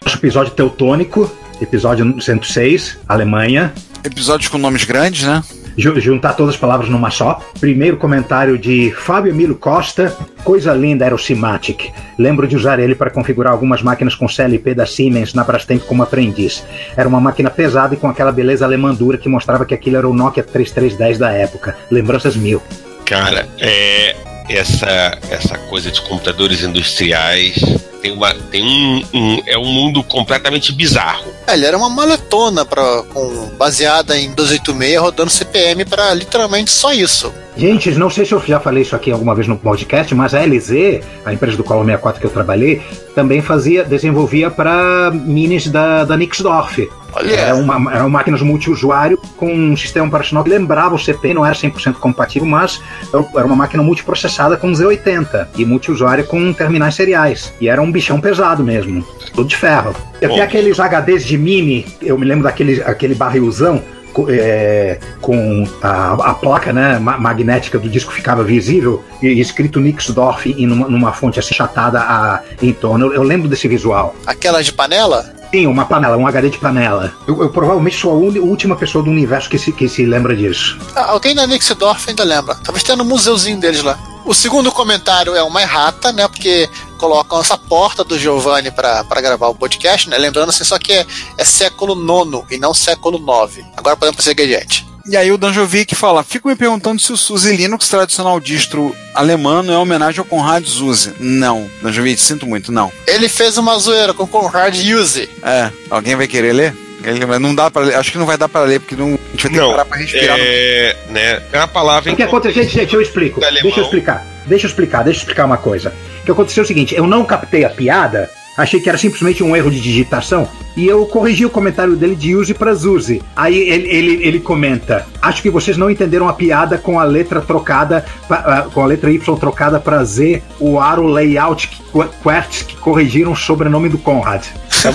Nosso episódio teutônico, episódio 106, Alemanha. Episódios com nomes grandes, né? Ju- Juntar todas as palavras numa só. Primeiro comentário de Fábio Emílio Costa. Coisa linda era o Simatic. Lembro de usar ele para configurar algumas máquinas com CLP da Siemens na Brastemp como aprendiz. Era uma máquina pesada e com aquela beleza alemã dura que mostrava que aquilo era o Nokia 3310 da época. Lembranças mil. Cara, é, essa, essa coisa de computadores industriais tem, uma, tem um, um- É um mundo completamente bizarro. É, ele era uma maletona pra, com, baseada em 286 rodando CPM para literalmente só isso. Gente, não sei se eu já falei isso aqui alguma vez no podcast, mas a LZ, a empresa do Colo 64 que eu trabalhei, também fazia, desenvolvia para minis da, da Nixdorf. Olha, Era uma, eram máquinas multiusuário com um sistema operacional que lembrava o CP, não era 100% compatível, mas era uma máquina multiprocessada com Z80 e multiusuário com terminais seriais. E era um bichão pesado mesmo, tudo de ferro. Eu Bom. tenho aqueles HDs de mini, eu me lembro daquele aquele barrilzão é, com a, a placa né, ma- magnética do disco ficava visível e, escrito Nixdorf em numa, numa fonte assim achatada a, em torno. Eu, eu lembro desse visual. aquela de panela? Sim, uma panela, um HD de panela. Eu, eu provavelmente sou a uni- última pessoa do universo que se, que se lembra disso. Ah, alguém da Nixdorf ainda lembra. Talvez tenha no museuzinho deles lá. O segundo comentário é uma errata, né? Porque colocam essa porta do Giovanni para gravar o podcast, né? Lembrando assim, só que é, é século IX e não século IX. Agora podemos prosseguir adiante. E aí o Danjovic fala: Fico me perguntando se o SUSE Linux tradicional distro alemão não é homenagem ao Conrad Zuse. Não, Danjovic, sinto muito, não. Ele fez uma zoeira com Conrad Use. É, alguém vai querer ler? Ele, mas não dá para ler, acho que não vai dar para ler, porque não, a gente vai ter que Não, parar pra respirar. é, né, é uma palavra O que aconteceu, gente, gente, eu explico. Deixa eu explicar. Deixa eu explicar, deixa eu explicar uma coisa. O que aconteceu é o seguinte, eu não captei a piada, achei que era simplesmente um erro de digitação, e eu corrigi o comentário dele de use para Zuzi. Aí ele, ele, ele comenta: Acho que vocês não entenderam a piada com a letra trocada, ah, com a letra Y trocada para Z, o aro layout que, Querts que corrigiram o sobrenome do Conrad.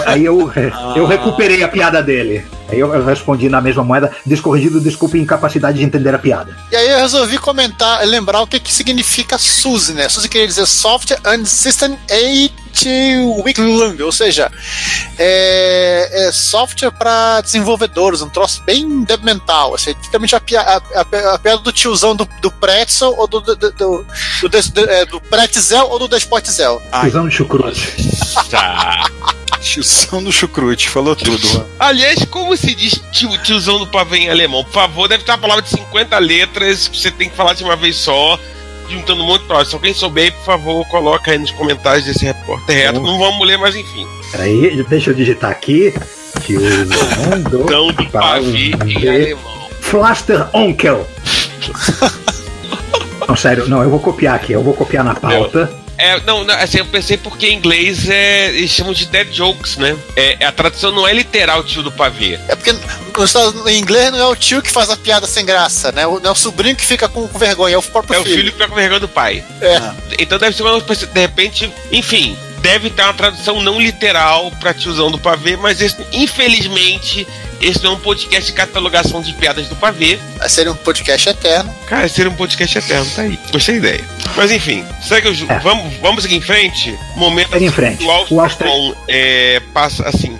Aí eu, eu recuperei a piada dele. Aí eu, respondi na mesma moeda, descorrigido, desculpe incapacidade de entender a piada. E aí eu resolvi comentar, lembrar o que, que significa SUSE, né? SUSE queria dizer Software and System Aid Weekly, ou seja, é, é software para desenvolvedores, um troço bem mental. Assim, literalmente a, pia- a, a, a piada do tiozão do, do Pretzel ou do, do, do, do, do, do, é, do Pretzel ou do Despotzel. Usando chucrute. Tá. [LAUGHS] Tiozão do chucrute, falou tudo. Aliás, como se diz tio, tiozão do pavê em alemão? Por favor, deve ter uma palavra de 50 letras que você tem que falar de uma vez só, juntando um monte de. Se alguém souber, por favor, coloca aí nos comentários desse repórter reto. Não vamos ler, mas enfim. Peraí, deixa eu digitar aqui. Tiozão do Então, do pavê em alemão. Flaster Onkel. [LAUGHS] Não, sério, não, eu vou copiar aqui, eu vou copiar na pauta. É, não, não, assim, eu pensei porque em inglês é, eles chamam de dead jokes, né? É, a tradução não é literal tio do pavê. É porque Estados- em inglês não é o tio que faz a piada sem graça, né? Não é o sobrinho que fica com, com vergonha, é o próprio É o filho. filho que tá com vergonha do pai. É. Então deve ser uma coisa, de repente, enfim, deve ter uma tradução não literal pra tiozão do pavê, mas esse, infelizmente, esse não é um podcast de catalogação de piadas do pavê. Vai ser um podcast eterno. Cara, seria um podcast eterno, tá aí. Gostei da ideia. Mas enfim, segue o ju- É. vamos, vamos seguir em frente. Momento Segue em frente. o Alston O Alston- é, passa assim.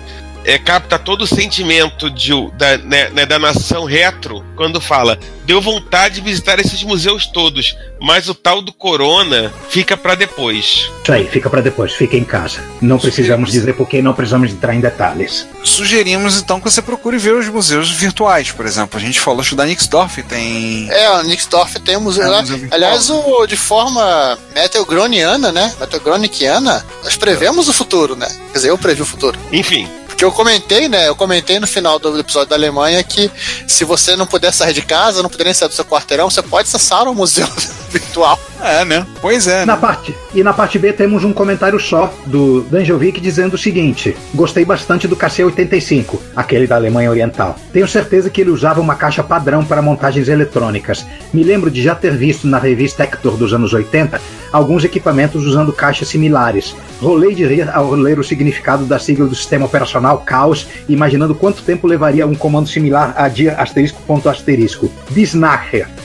É, capta todo o sentimento de, da, né, né, da nação retro quando fala: deu vontade de visitar esses museus todos, mas o tal do Corona fica pra depois. Isso aí, fica pra depois, fica em casa. Não precisamos dizer porque não precisamos entrar em detalhes. Sugerimos então que você procure ver os museus virtuais, por exemplo. A gente falou acho que o da Nixdorf tem. É, o Nixdorf tem um museu É, um lá. museu. Aliás, o, de forma meteogroniana, né? Meteogronikiana, nós prevemos o futuro, né? Quer dizer, eu previ o futuro. Enfim, Porque eu comentei, né? Eu comentei no final do episódio da Alemanha que se você não puder sair de casa, não puder nem sair do seu quarteirão, você pode acessar o museu [LAUGHS] virtual. É, né? Pois é. Na Né? parte, e na parte B temos um comentário só do Danjovic dizendo o seguinte: Gostei bastante do KC85, aquele da Alemanha Oriental. Tenho certeza que ele usava uma caixa padrão para montagens eletrônicas. Me lembro de já ter visto na revista Hector dos anos 80 alguns equipamentos usando caixas similares. Rolei de rir ao ler o significado da sigla do sistema operacional Caos, imaginando quanto tempo levaria um comando similar a dia asterisco ponto asterisco. Bisnacher. [LAUGHS]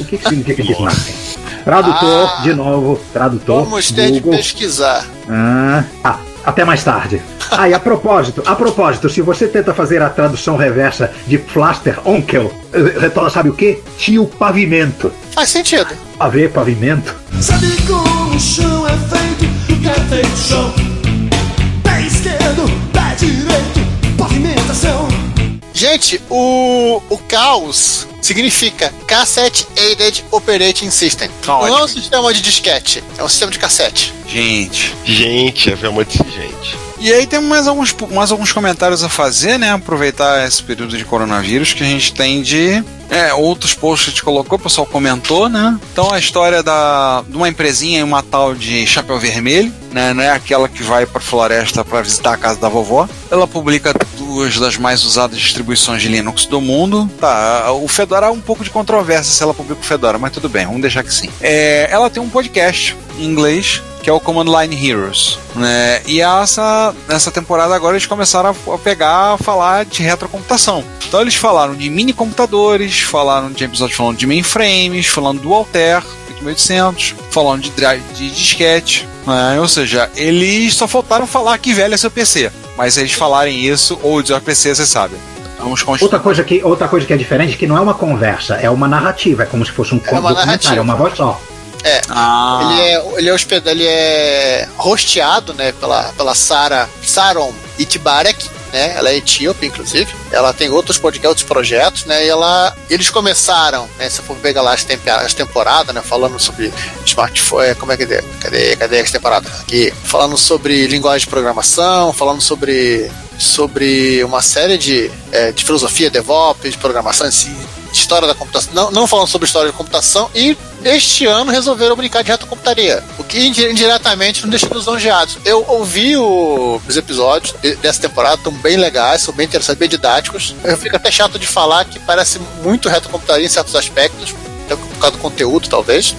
O que, que significa Bisnacher? Tradutor, Ah. de novo, tradutor. Vamos ter de Google. pesquisar. Ah, ah, até mais tarde. [LAUGHS] Ah, e a propósito, a propósito, se você tenta fazer a tradução reversa de Flaster Onkel, eh, retorna sabe o quê? Tio Pavimento. Faz sentido. Pavê, pavimento. Sabe como o chão é feito? O que é feito chão? Direito, pavimentação. Gente, o, o caos significa Cassette Aided Operating System. Tá Não é um sistema de disquete, é um sistema de cassete. Gente. gente, havia muito gente. E aí tem mais alguns, mais alguns comentários a fazer, né? Aproveitar esse período de coronavírus que a gente tem de. É, outros posts a gente colocou, o pessoal comentou, né? Então a história da, de uma empresinha em uma tal de Chapéu Vermelho, né? Não é aquela que vai pra floresta para visitar a casa da vovó. Ela publica duas das mais usadas distribuições de Linux do mundo. Tá, o Fedora há um pouco de controvérsia se ela publica o Fedora, mas tudo bem, vamos deixar que sim. É, ela tem um podcast em inglês que é o Command Line Heroes. Né? E essa, nessa temporada agora eles começaram a pegar a falar de retrocomputação. Então eles falaram de mini computadores, falaram de episódios falando de mainframes, falando do Altair 8800, falando de drive de disquete. Né? Ou seja, eles só faltaram falar que velho é seu PC. Mas se eles falarem isso, ou de PC, você sabe. Outra coisa, que, outra coisa que é diferente é que não é uma conversa, é uma narrativa, é como se fosse um É uma documentário, narrativa. é uma voz só. Ah, Ele é, ele é hospedado, ele é rosteado, né, pela, pela Sara Saron Itbarek, né? Ela é etíope, inclusive. Ela tem outros podcasts, outros projetos, né? E ela, eles começaram, né? Se for pegar lá as, temp as temporadas, né? Falando sobre smartphone, como é que é? Cadê, cadê as temporadas? Aqui. Falando sobre linguagem de programação, falando sobre sobre uma série de, é, de filosofia, DevOps, de programação, assim, história da computação, não, não falando sobre história da computação, e este ano resolveram brincar de retrocomputaria, o que indiretamente não deixa lisonjeados. Eu ouvi o, os episódios de, dessa temporada, estão bem legais, são bem interessantes, bem didáticos. Eu fico até chato de falar que parece muito retrocomputaria em certos aspectos, por causa do conteúdo, talvez.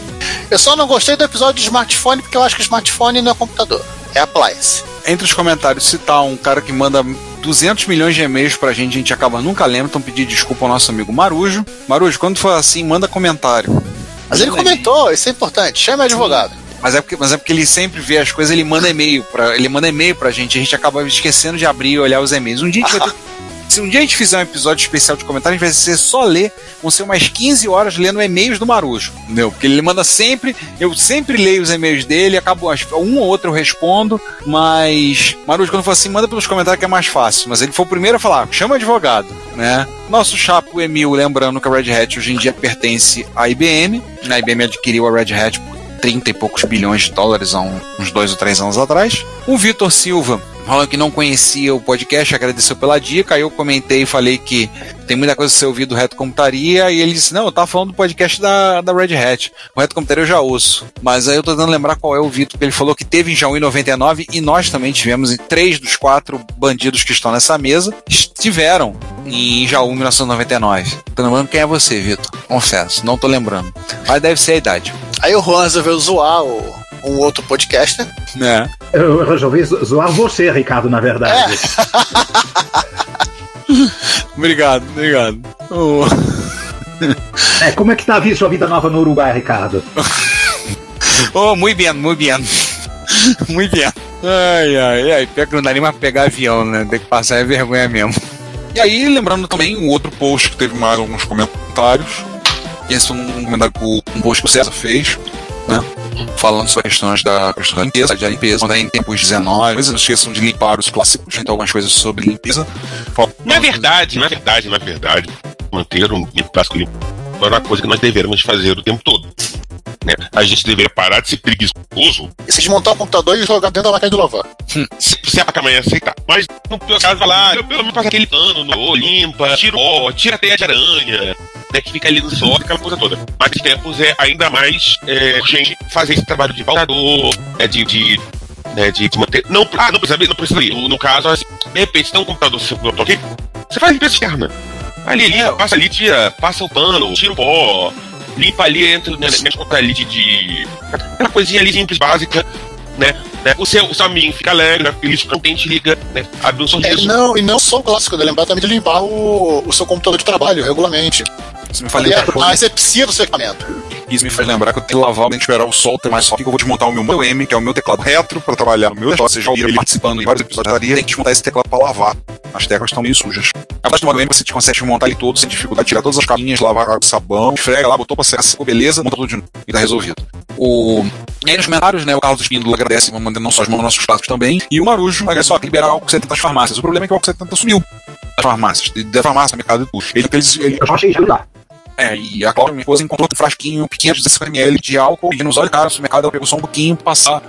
Eu só não gostei do episódio de smartphone, porque eu acho que smartphone não é computador, é appliance. Entre os comentários, citar um cara que manda 200 milhões de e-mails pra gente, a gente acaba nunca lembra, então pedir desculpa ao nosso amigo Marujo. Marujo, quando for assim, manda comentário. Mas ele comentou, isso é importante, chama advogado. Mas é, porque, mas é porque ele sempre vê as coisas, ele manda e-mail para ele manda e-mail pra gente, a gente acaba esquecendo de abrir e olhar os e-mails. Um dia a gente vai ter [LAUGHS] se um dia a gente fizer um episódio especial de comentário, a gente vai ser só ler, vão ser umas 15 horas lendo e-mails do Marujo, entendeu? Porque ele manda sempre, eu sempre leio os e-mails dele, acabo, um ou outro eu respondo, mas Marujo, quando for assim, manda pelos comentários que é mais fácil. Mas ele foi o primeiro a falar, chama advogado, né? Nosso chapo Emil, lembrando que a Red Hat hoje em dia pertence à IBM, a IBM adquiriu a Red Hat por 30 e poucos bilhões de dólares há uns dois ou três anos atrás. O Vitor Silva falando que não conhecia o podcast, agradeceu pela dica. Aí eu comentei e falei que tem muita coisa a ser ouvido do Reto Computaria. E ele disse: Não, eu tava falando do podcast da, da Red Hat. O Reto Computaria eu já ouço. Mas aí eu tô tentando lembrar qual é o Vitor, porque ele falou que teve em Jaú em 99 e nós também tivemos em três dos quatro bandidos que estão nessa mesa. Estiveram em Jaú em 1999. Tô lembrando quem é você, Vitor. Confesso, não tô lembrando. Mas deve ser a idade. Aí o Juan resolveu zoar o, um outro podcaster. Né? Eu resolvi zo- zoar você, Ricardo, na verdade. [LAUGHS] obrigado, obrigado. Oh. É, como é que tá a sua vida nova no Uruguai, Ricardo? [LAUGHS] Oh, muito bem, muito bem. Muito bem. Ai, ai, ai. Pior que não dá nem mais pra pegar avião, né? Tem que passar é vergonha mesmo. E aí, lembrando também um outro post que teve mais alguns comentários. E esse foi um comentário que o, um post que o César fez, né? Falando sobre questões da questão da limpeza, da limpeza, quando é em tempos 19, não esqueçam de limpar os clássicos, então algumas coisas sobre limpeza. Não é verdade, não é verdade, não é verdade. Manter um clássico limpo é uma coisa que nós devemos fazer o tempo todo. Né? A gente deveria parar de ser preguiçoso E se desmontar o computador e jogar dentro da máquina de lavar. se, se a amanhã aceitar. Mas no pior caso, vai lá, pelo menos passa aquele pano, no, limpa, tira o pó, tira a teia de aranha, né, que fica ali no sol, aquela coisa toda. Mas em tempos é ainda mais é, urgente fazer esse trabalho de validador, é, de, de, né, de, de manter. Não, ah, não precisa, não precisa ir. No, no caso, assim, de repente, se tem um computador seu aqui, você faz limpeza externa. Ali, limpa, passa ali, tira, passa o pano, tira o pó, limpa ali, entra né, com ali de, de. Aquela coisinha ali simples, básica, né? né? O, seu, o seu amigo fica alegre, fica feliz, contente, liga, né? Abre um É, sorriso. não, e não só o clássico, né? lembrar também de limpar o, o seu computador de trabalho regularmente. Isso me faz é lembrar, a asepsia do seu equipamento. isso me faz lembrar que eu tenho que lavar, tenho que esperar o sol ter mais sol, que eu vou desmontar o meu Model M, que é o meu teclado retro, para trabalhar no meu desktop. Vocês já ouviram ele participando em vários episódios da Taria, tem que desmontar esse teclado para lavar. As teclas estão meio sujas. A parte do Model M você consegue desmontar ele todo sem dificuldade, tirar todas as capinhas, lavar com sabão, esfrega lá, botou pra secar, secou, beleza, monta tudo de novo. E tá resolvido. O... E aí nos comentários, né, o Carlos Espíndola agradece, mandando não só as mãos nossos clássicos também, e o Marujo agradece só que liberar álcool 70 das farmácias. O problema é que o álcool 70 sumiu das farmácias, da farmácia, mercado e tudo. Ele, eles, ele, Eu só achei de lá. é, e a Cláudia, minha esposa, encontrou um frasquinho pequeno de 250ml de álcool e nos olhos, cara, no supermercado ela pegou só um pouquinho pra passar,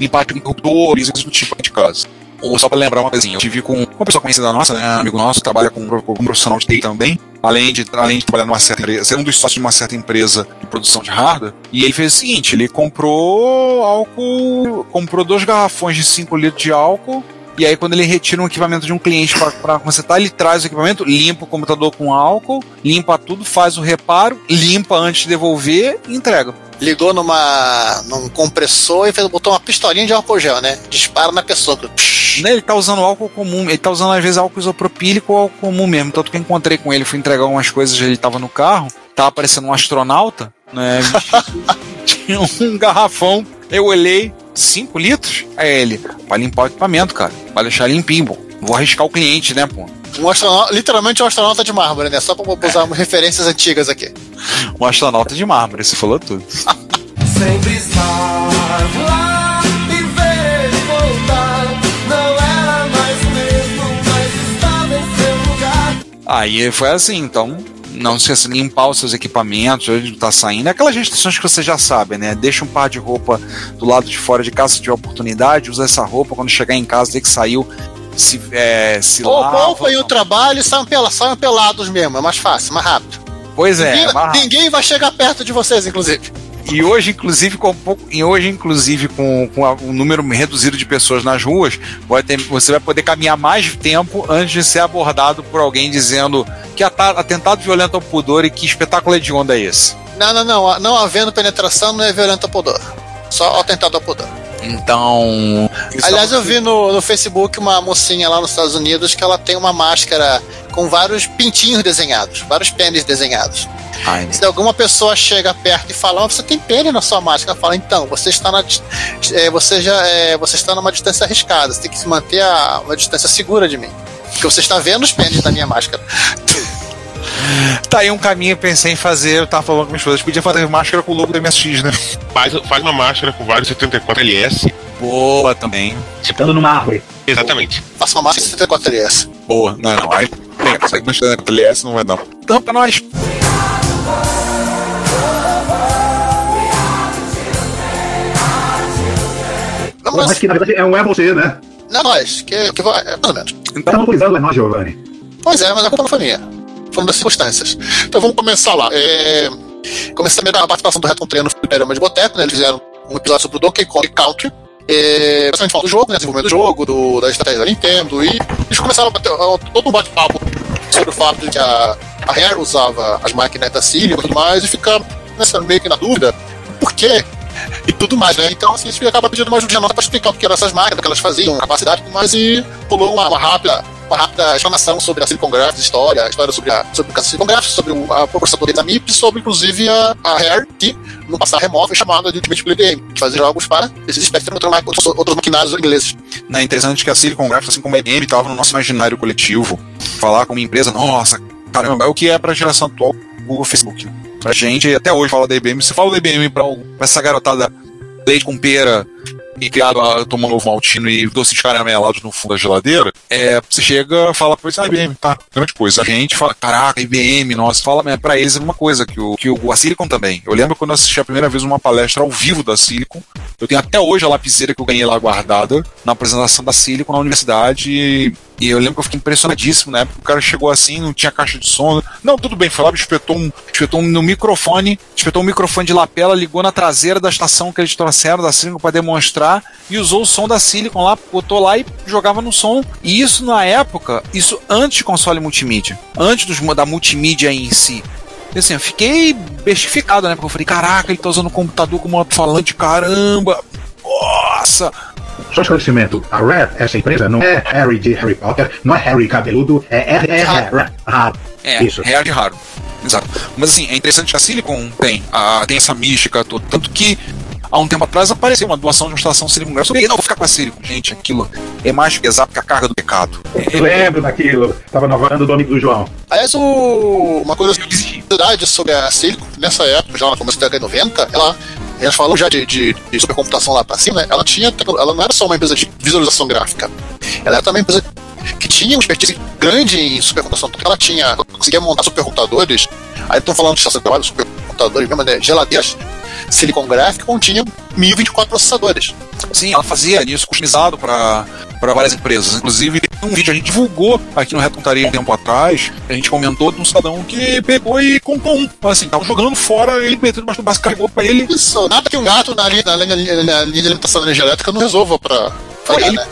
limpar interruptores, coisas do tipo de casa. Ou só pra lembrar uma coisinha, eu tive com uma pessoa conhecida nossa, né, amigo nosso, trabalha com, com um profissional de TI também, além de, além de trabalhar numa certa empresa, ser um dos sócios de uma certa empresa de produção de hardware, e ele fez o seguinte, ele comprou álcool, comprou dois garrafões de 5 litros de álcool, e aí, quando ele retira um equipamento de um cliente para consertar, ele traz o equipamento, limpa o computador com álcool, limpa tudo, faz o reparo, limpa antes de devolver e entrega. Ligou numa, num compressor e fez, botou uma pistolinha de álcool gel, né? Dispara na pessoa. Psh, Né, Ele tá usando álcool comum, ele tá usando às vezes álcool isopropílico ou álcool comum mesmo. Tanto que eu encontrei com ele, fui entregar umas coisas, ele tava no carro, tava parecendo um astronauta, né? [LAUGHS] Tinha um garrafão, eu olhei, 5 litros? Aí ele, pra limpar o equipamento, cara, pra deixar limpinho, pô. Vou arriscar o cliente, né, pô? Um astronauta, literalmente um astronauta de mármore, né? Só pra usar referências antigas aqui. Um astronauta de mármore, você falou tudo. Sempre estar lá e ver voltar. Não era mais mesmo, mas Aí foi assim, então não se esqueça de limpar os seus equipamentos, onde tá saindo. Aquelas restrições que você já sabe, né? Deixa um par de roupa do lado de fora de casa se tiver oportunidade, usa essa roupa quando chegar em casa, vê que saiu, se, é, se Ou aí o trabalho e saiam, pela, saiam pelados mesmo, é mais fácil, mais rápido. Pois é, ninguém, mas- ninguém vai chegar perto de vocês, inclusive. E hoje, inclusive, com e hoje, inclusive, com, com um número reduzido de pessoas nas ruas, vai ter- você vai poder caminhar mais tempo antes de ser abordado por alguém dizendo que atentado violento ao pudor e que espetáculo é de onda é esse. Não, não, não. Não havendo penetração não é violento ao pudor. Só atentado ao pudor. Então. Aliás, eu vi no, no Facebook uma mocinha lá nos Estados Unidos que ela tem uma máscara com vários pintinhos desenhados, vários pênis desenhados. Ai, Se alguma pessoa chega perto e fala, "Ah, você tem pênis na sua máscara, ela fala, então, você está na é, você já é, você está numa distância arriscada, você tem que se manter a uma distância segura de mim. Porque você está vendo os pênis da minha máscara. [LAUGHS] Tá aí um caminho, eu pensei em fazer, eu tava falando com minhas esposa, podia fazer máscara com o logo do MSX, né? Faz, faz uma máscara com vários 74 LS. Boa também. Estando numa árvore. Exatamente. Faça uma máscara 74S. Boa, não, não. Aí, essa aqui mostrando a LS não vai dar. Então, pra nós. Não, Mas mas, que na verdade é um é você, né? não é nós, que, que vai, é, mais ou menos. Tá monopolizando é nós, Giovanni. Pois é, mas a culpa não foi minha. Foram das circunstâncias. Então vamos começar lá. É... Começar também a participação do Reton 3 no Fliperama de Boteco, né? Eles fizeram um episódio sobre o Donkey Kong Country. É... Basicamente falando do jogo, né? Desenvolvimento do jogo, do, da estratégia da Nintendo. E eles começaram a bater todo um bate-papo sobre o fato de que a, a Rare usava as máquinas da Silicon e tudo mais, e fica nessa, meio que na dúvida por quê e tudo mais, né? Então, assim, a gente acaba pedindo uma ajudinha nota pra explicar o que eram essas máquinas, o que elas faziam, capacidade e tudo mais, e pulou uma, uma rápida. Uma rápida explanação sobre a Silicon Graphics, história, história sobre, a, sobre o caso Silicon Graphics, sobre o, a processador da MIP, sobre inclusive a, a Rare, que no passado remoto foi chamada de Ultimate Play Game, que fazia jogos para esses Spectrum e outros, outros, maquinários ingleses. É interessante que a Silicon Graphics, assim como a IBM, estava no nosso imaginário coletivo. Falar com uma empresa, nossa, caramba, é o que é para a geração atual Google Facebook. Pra gente, até hoje, fala da IBM. Se fala da IBM pra, pra essa garotada leite com pera e criado a tomar ovo maltino e doces caramelados no fundo da geladeira, é, você chega fala, pois, ah, IBM, tá, grande coisa. A gente fala, caraca, IBM, nossa, fala, mas pra eles é uma coisa, que o, que o, a Silicon também. Eu lembro quando eu assisti a primeira vez uma palestra ao vivo da Silicon, eu tenho até hoje a lapiseira que eu ganhei lá guardada na apresentação da Silicon na universidade. E, eu lembro que eu fiquei impressionadíssimo na época. O cara chegou assim, não tinha caixa de som. Não, tudo bem, lá, espetou um, espetou um no microfone, espetou um microfone de lapela, ligou na traseira da estação que eles trouxeram da Silicon para demonstrar e usou o som da Silicon lá, botou lá e jogava no som. E isso na época, isso antes de console multimídia, antes dos, da multimídia em si. E assim, eu fiquei bestificado, né? Porque eu falei, caraca, ele tá usando o computador como alto-falante, caramba! Nossa! Só esclarecimento, a Rare, essa empresa, não é Harry de Harry Potter, não é Harry cabeludo, é R é. Ah, É, Isso. real de raro. Exato. Mas assim, é interessante que a Silicon tem, a, tem essa mística toda. Tanto que há um tempo atrás apareceu uma doação de uma estação Silicon falei, não, vou ficar com a Silicon. Gente, aquilo é mais pesado que a carga do pecado. eu lembro daquilo, tava na varanda do amigo do João. Aliás, o... uma curiosidade sobre a Silicon, nessa época, já no começo da década de 90, ela, elas falam já de, de, de supercomputação lá pra cima, né? ela tinha, ela não era só uma empresa de visualização gráfica, ela era também uma empresa que tinha uma expertise grande em supercomputação, porque ela tinha, ela conseguia montar supercomputadores, aí estão falando de estação de trabalho, supercomputadores mesmo, né? geladeiras Silicon Graphics continham 1024 processadores. Sim, ela fazia isso customizado para para várias empresas. Inclusive, tem um vídeo que a gente divulgou aqui no Retontaria um tempo atrás. A gente comentou de um cidadão que pegou e comprou um. Assim, tava jogando fora, ele meteu debaixo do braço, carregou pra ele. Isso, nada que um gato na linha, na linha, na linha de alimentação da energia elétrica não resolva pra Foi ele. né?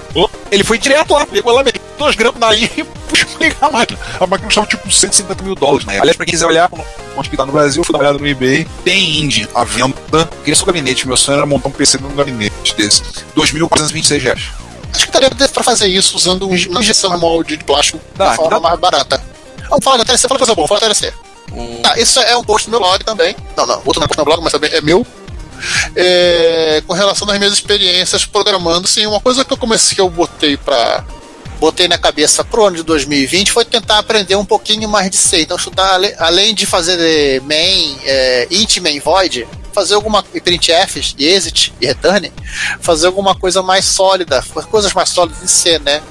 Ele foi direto lá, pegou lá, meteu dois grampos na linha [LAUGHS] e puxou ligar a máquina. A máquina custava tipo 150 mil dólares, né? Aliás, pra quem quiser olhar, onde que tá no Brasil, fui dar uma olhada no eBay, tem indie à venda. Queria seu gabinete, meu sonho era montar um PC num gabinete desse. 2.426 reais. Acho que daria pra fazer isso usando um- uma injeção de molde de plástico Dá, de forma dá. mais barata. Vamos falar da TLC, fala coisa boa, fala da TLC. Tá, isso é um post no meu blog também. Não, não, outro não é post no meu blog, mas também é meu. É, com relação às minhas experiências programando, sim, uma coisa que eu comecei, que eu botei pra. Botei na cabeça pro ano de 2020 foi tentar aprender um pouquinho mais de C. Então, estudar, além de fazer eh, main, é, int, main, void, fazer alguma. e printf, e exit, e return, fazer alguma coisa mais sólida, coisas mais sólidas em C, né?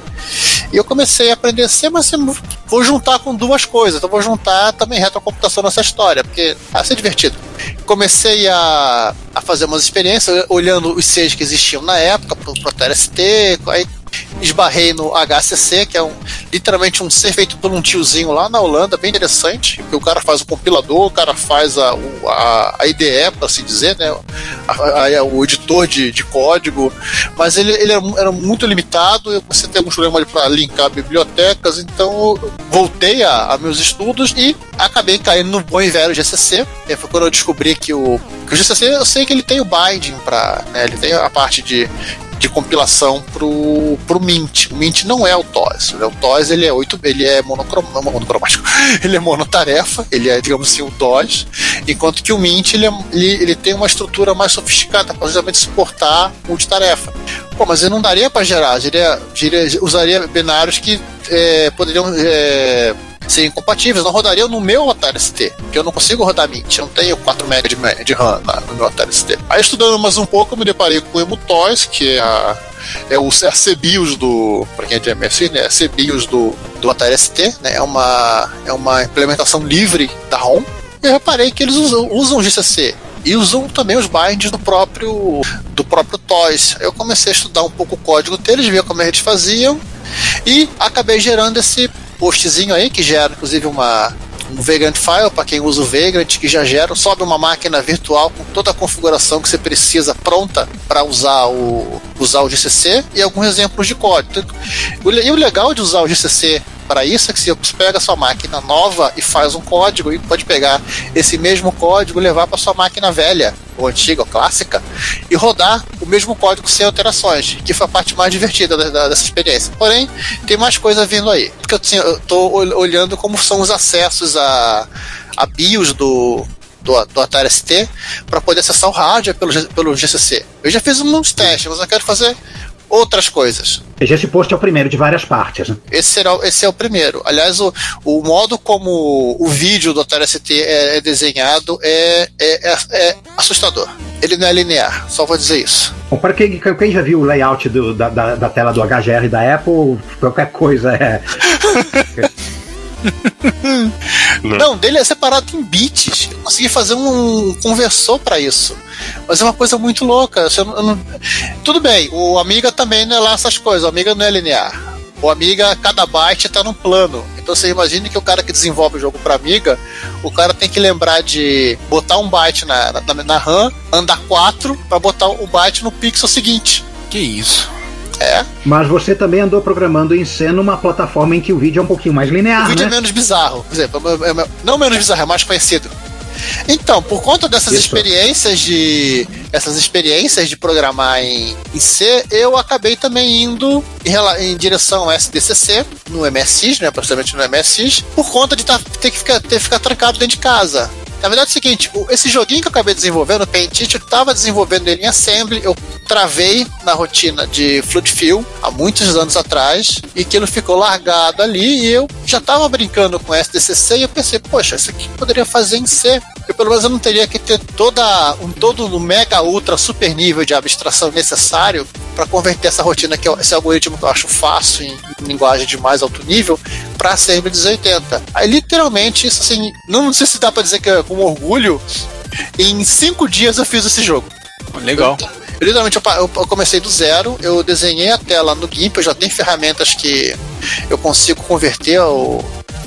E eu comecei a aprender C, mas assim, vou juntar com duas coisas. Então vou juntar também retrocomputação nessa história, porque vai ser divertido. Comecei a, a fazer umas experiências olhando os Cs que existiam na época, pro, pro TLST, aí esbarrei no HCC, que é um, literalmente um ser feito por um tiozinho lá na Holanda, bem interessante, que o cara faz o compilador, o cara faz a, a, a IDE, para assim dizer, né, a- a- o editor de, de código, mas ele, ele era, era muito limitado, você tem alguns problemas para linkar bibliotecas, então voltei a, a meus estudos e acabei caindo no bom e velho GCC, e foi quando eu descobri que o, que o GCC, eu sei que ele tem o binding para, né, ele tem a parte de de compilação pro, pro Mint. O Mint não é o TOS. O TOS ele é 8, ele é não, monocromático. [LAUGHS] Ele é monotarefa, ele é, digamos assim, o TOS, enquanto que o Mint ele, é- ele, ele tem uma estrutura mais sofisticada para justamente suportar multitarefa. Pô, mas ele não daria para gerar, geria- usaria binários que é, poderiam é, ser incompatíveis, não rodariam no meu Atari ST, que eu não consigo rodar Mint, eu não tenho 4 MB de, de RAM na- no meu Atari ST. Aí estudando mais um pouco, eu me deparei com o EmuToys, que é a é o é CBIOS do, para quem é de né, é CBIOS do, do Atari ST, né, é uma, é uma implementação livre da ROM, e eu reparei que eles usam, usam o GCC e usam também os binds do próprio do próprio TOS. Eu comecei a estudar um pouco o código deles, ver como eles faziam e acabei gerando esse postzinho aí que gera inclusive uma um Vagrant File para quem usa o Vagrant que já gera, sobe uma máquina virtual com toda a configuração que você precisa pronta para usar o usar o GCC e alguns exemplos de código. O le- E o legal de usar o GCC para isso é que você pega sua máquina nova e faz um código e pode pegar esse mesmo código e levar para sua máquina velha, ou antiga, ou clássica, e rodar o mesmo código sem alterações, que foi a parte mais divertida da- da- dessa experiência. Porém, tem mais coisa vindo aí. Porque eu, tô ol- olhando como são os acessos a, a BIOS do, do, do Atari ST para poder acessar o hardware pelo, pelo GCC. Eu já fiz uns testes, mas eu quero fazer outras coisas. Esse post é o primeiro de várias partes. né? Esse, será, esse é o primeiro. Aliás, o, o modo como o vídeo do Atari ST é, é desenhado é, é, é- é assustador. Ele não é linear, só vou dizer isso. Bom, para quem, quem já viu o layout do- da, da- da tela do HGR da Apple, qualquer coisa é. [LAUGHS] Não, dele é separado em bits. Eu consegui fazer um conversor para isso. Mas é uma coisa muito louca. Você não- eu não- Tudo bem, o Amiga também não é lá essas coisas. O Amiga não é linear. O Amiga, cada byte está num plano. Então você imagine que o cara que desenvolve o jogo para Amiga, o cara tem que lembrar de botar um byte na, na, na RAM, andar 4 para botar o byte no pixel seguinte. Que isso? É. Mas você também andou programando em C numa plataforma em que o vídeo é um pouquinho mais linear, O vídeo né? é menos bizarro. Por exemplo, é- é- não menos bizarro, é mais conhecido. Então, por conta dessas Isso. experiências de essas experiências de programar em, em C, eu acabei também indo em, em direção ao SDCC, no MSX, né, praticamente no MSX, por conta de tá- ter que ficar, ter que ficar trancado dentro de casa. Na verdade é o seguinte, esse joguinho que eu acabei desenvolvendo, o Paint, eu estava desenvolvendo ele em Assembly, eu travei na rotina de Fluid Fill há muitos anos atrás e aquilo ficou largado ali e eu já estava brincando com SDCC e eu pensei, poxa, isso aqui poderia fazer em C. Eu pelo menos eu não teria que ter toda um todo o mega ultra super nível de abstração necessário para converter essa rotina que eu- esse algoritmo que eu acho fácil em, em linguagem de mais alto nível para Assembly 280. Aí literalmente isso assim, não sei se dá para dizer que é com orgulho, em cinco dias eu fiz esse jogo. Legal. Eu, literalmente eu- eu comecei do zero, eu desenhei a tela no GIMP, eu já tenho ferramentas que eu consigo converter o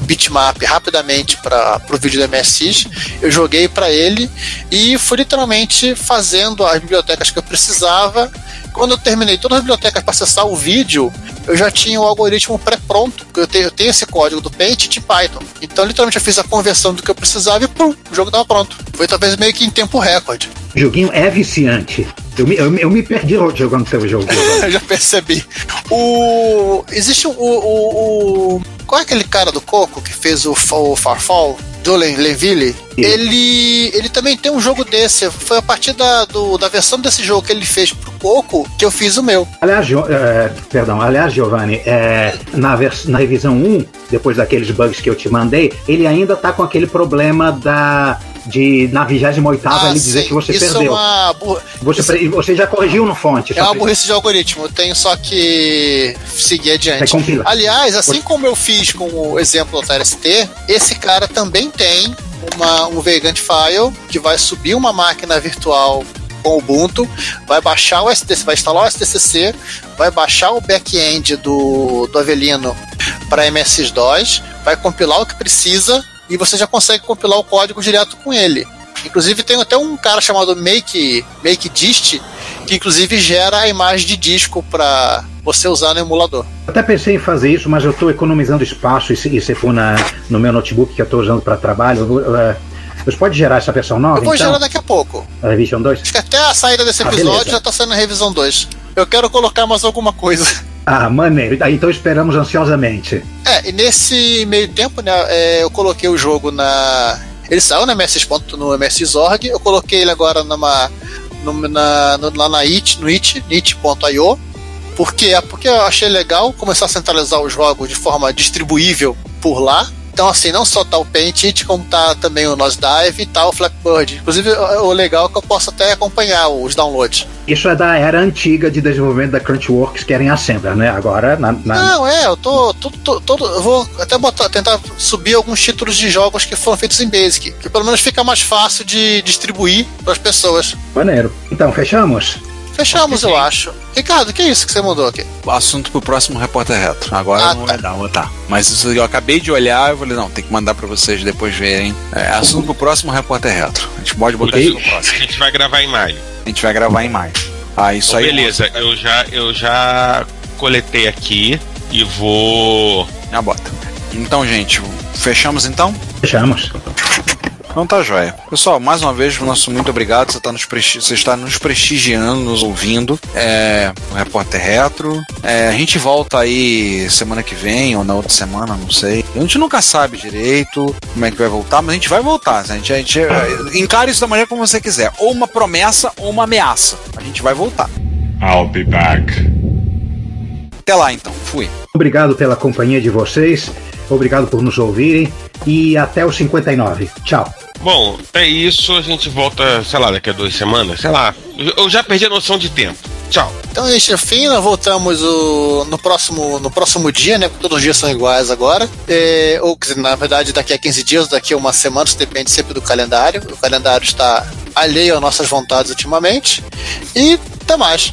bitmap rapidamente para o vídeo do MSX. Eu joguei para ele e fui literalmente fazendo as bibliotecas que eu precisava. Quando eu terminei todas as bibliotecas para acessar o vídeo, eu já tinha o algoritmo pré-pronto. porque Eu tenho, eu tenho esse código do Paint de Python. Então, literalmente, eu fiz a conversão do que eu precisava e pum, o jogo estava pronto. Foi talvez meio que em tempo recorde. O joguinho é viciante. Eu me, eu, eu me perdi jogando seu jogo. [LAUGHS] Eu já percebi. O. Existe o, o, o- Qual é aquele cara do Coco que fez o, o Farfall? Dolan Lenville? Ele, ele também tem um jogo desse. Foi a partir da, do- da versão desse jogo que ele fez pro Coco que eu fiz o meu. Aliás, é, perdão, aliás, Giovanni, é, na, na revisão 1, depois daqueles bugs que eu te mandei, ele ainda tá com aquele problema da de na 28 Ah, ele dizer sim. que você Isso perdeu. é uma. Você, isso você já corrigiu no fonte. É uma burrice de algoritmo, eu tenho só que seguir adiante. Aliás, assim como eu fiz com o exemplo do TRST, esse cara também tem uma, um Vagrant File que vai subir uma máquina virtual com o Ubuntu, vai baixar o STC, vai instalar o STCC, vai baixar o back-end do, do Avelino para MS-DOS, vai compilar o que precisa e você já consegue compilar o código direto com ele. Inclusive tem até um cara chamado Make, Make Dist, que inclusive gera a imagem de disco para você usar no emulador. Até pensei em fazer isso, mas eu estou economizando espaço e se, e se for na, no meu notebook que eu estou usando para trabalho, eh, você pode gerar essa versão nova? Eu vou então? gerar daqui a pouco. A Revision 2? Acho que até a saída desse Ah, episódio beleza. já tá saindo a revisão 2. Eu quero colocar mais alguma coisa. Ah, maneiro. Então esperamos ansiosamente. É, e nesse meio tempo, né, é, eu coloquei o jogo na. Ele saiu no MS, no MS.org, eu coloquei ele agora numa. numa- na, lá na it, no it, it.io. Por quê? Porque eu achei legal começar a centralizar os jogos de forma distribuível por lá. Então, assim, não só tá o Paint como tá também o Nosedive e tá o Flappy Inclusive, o legal é que eu posso até acompanhar os downloads. Isso é da era antiga de desenvolvimento da Crunchyworks, que era em Assembler, né? Agora, na, na- Não, é, eu tô, tô, tô- eu vou até botar, tentar subir alguns títulos de jogos que foram feitos em Basic, que pelo menos fica mais fácil de distribuir para as pessoas. maneiro. Então, fechamos? Fechamos, eu acho. Ricardo, o que é isso que você mandou aqui? Assunto pro próximo Repórter Retro. Agora Ah, não tá. vai dar, vou botar. Mas isso eu acabei de olhar eu falei, não, tem que mandar pra vocês depois verem. É, assunto pro próximo Repórter Retro. A gente pode botar isso no A próximo. gente vai gravar em maio. A gente vai gravar em maio. Ah, isso Então, aí. beleza, eu já, eu já coletei aqui e vou. Já bota. Então, gente, fechamos então? Fechamos. Então tá joia. Pessoal, mais uma vez, nosso muito obrigado. Você, tá nos presti- você está nos prestigiando, nos ouvindo. É, o Repórter Retro. É, a gente volta aí semana que vem ou na outra semana, não sei. A gente nunca sabe direito como é que vai voltar, mas a gente vai voltar. A gente, a gente é, encare isso da maneira como você quiser. Ou uma promessa ou uma ameaça. A gente vai voltar. I'll be back. Até lá então. Fui. Obrigado pela companhia de vocês. Obrigado por nos ouvirem. E até o 59. Tchau. Bom, é isso, a gente volta, sei lá, daqui a duas semanas, sei lá. Eu já perdi a noção de tempo. Tchau. Então, gente, fim, nós voltamos o- no, próximo, no próximo dia, né? Porque todos os dias são iguais agora. É, ou, na verdade, daqui a 15 dias, daqui a uma semana, isso depende sempre do calendário. O calendário está alheio às nossas vontades ultimamente. E até mais.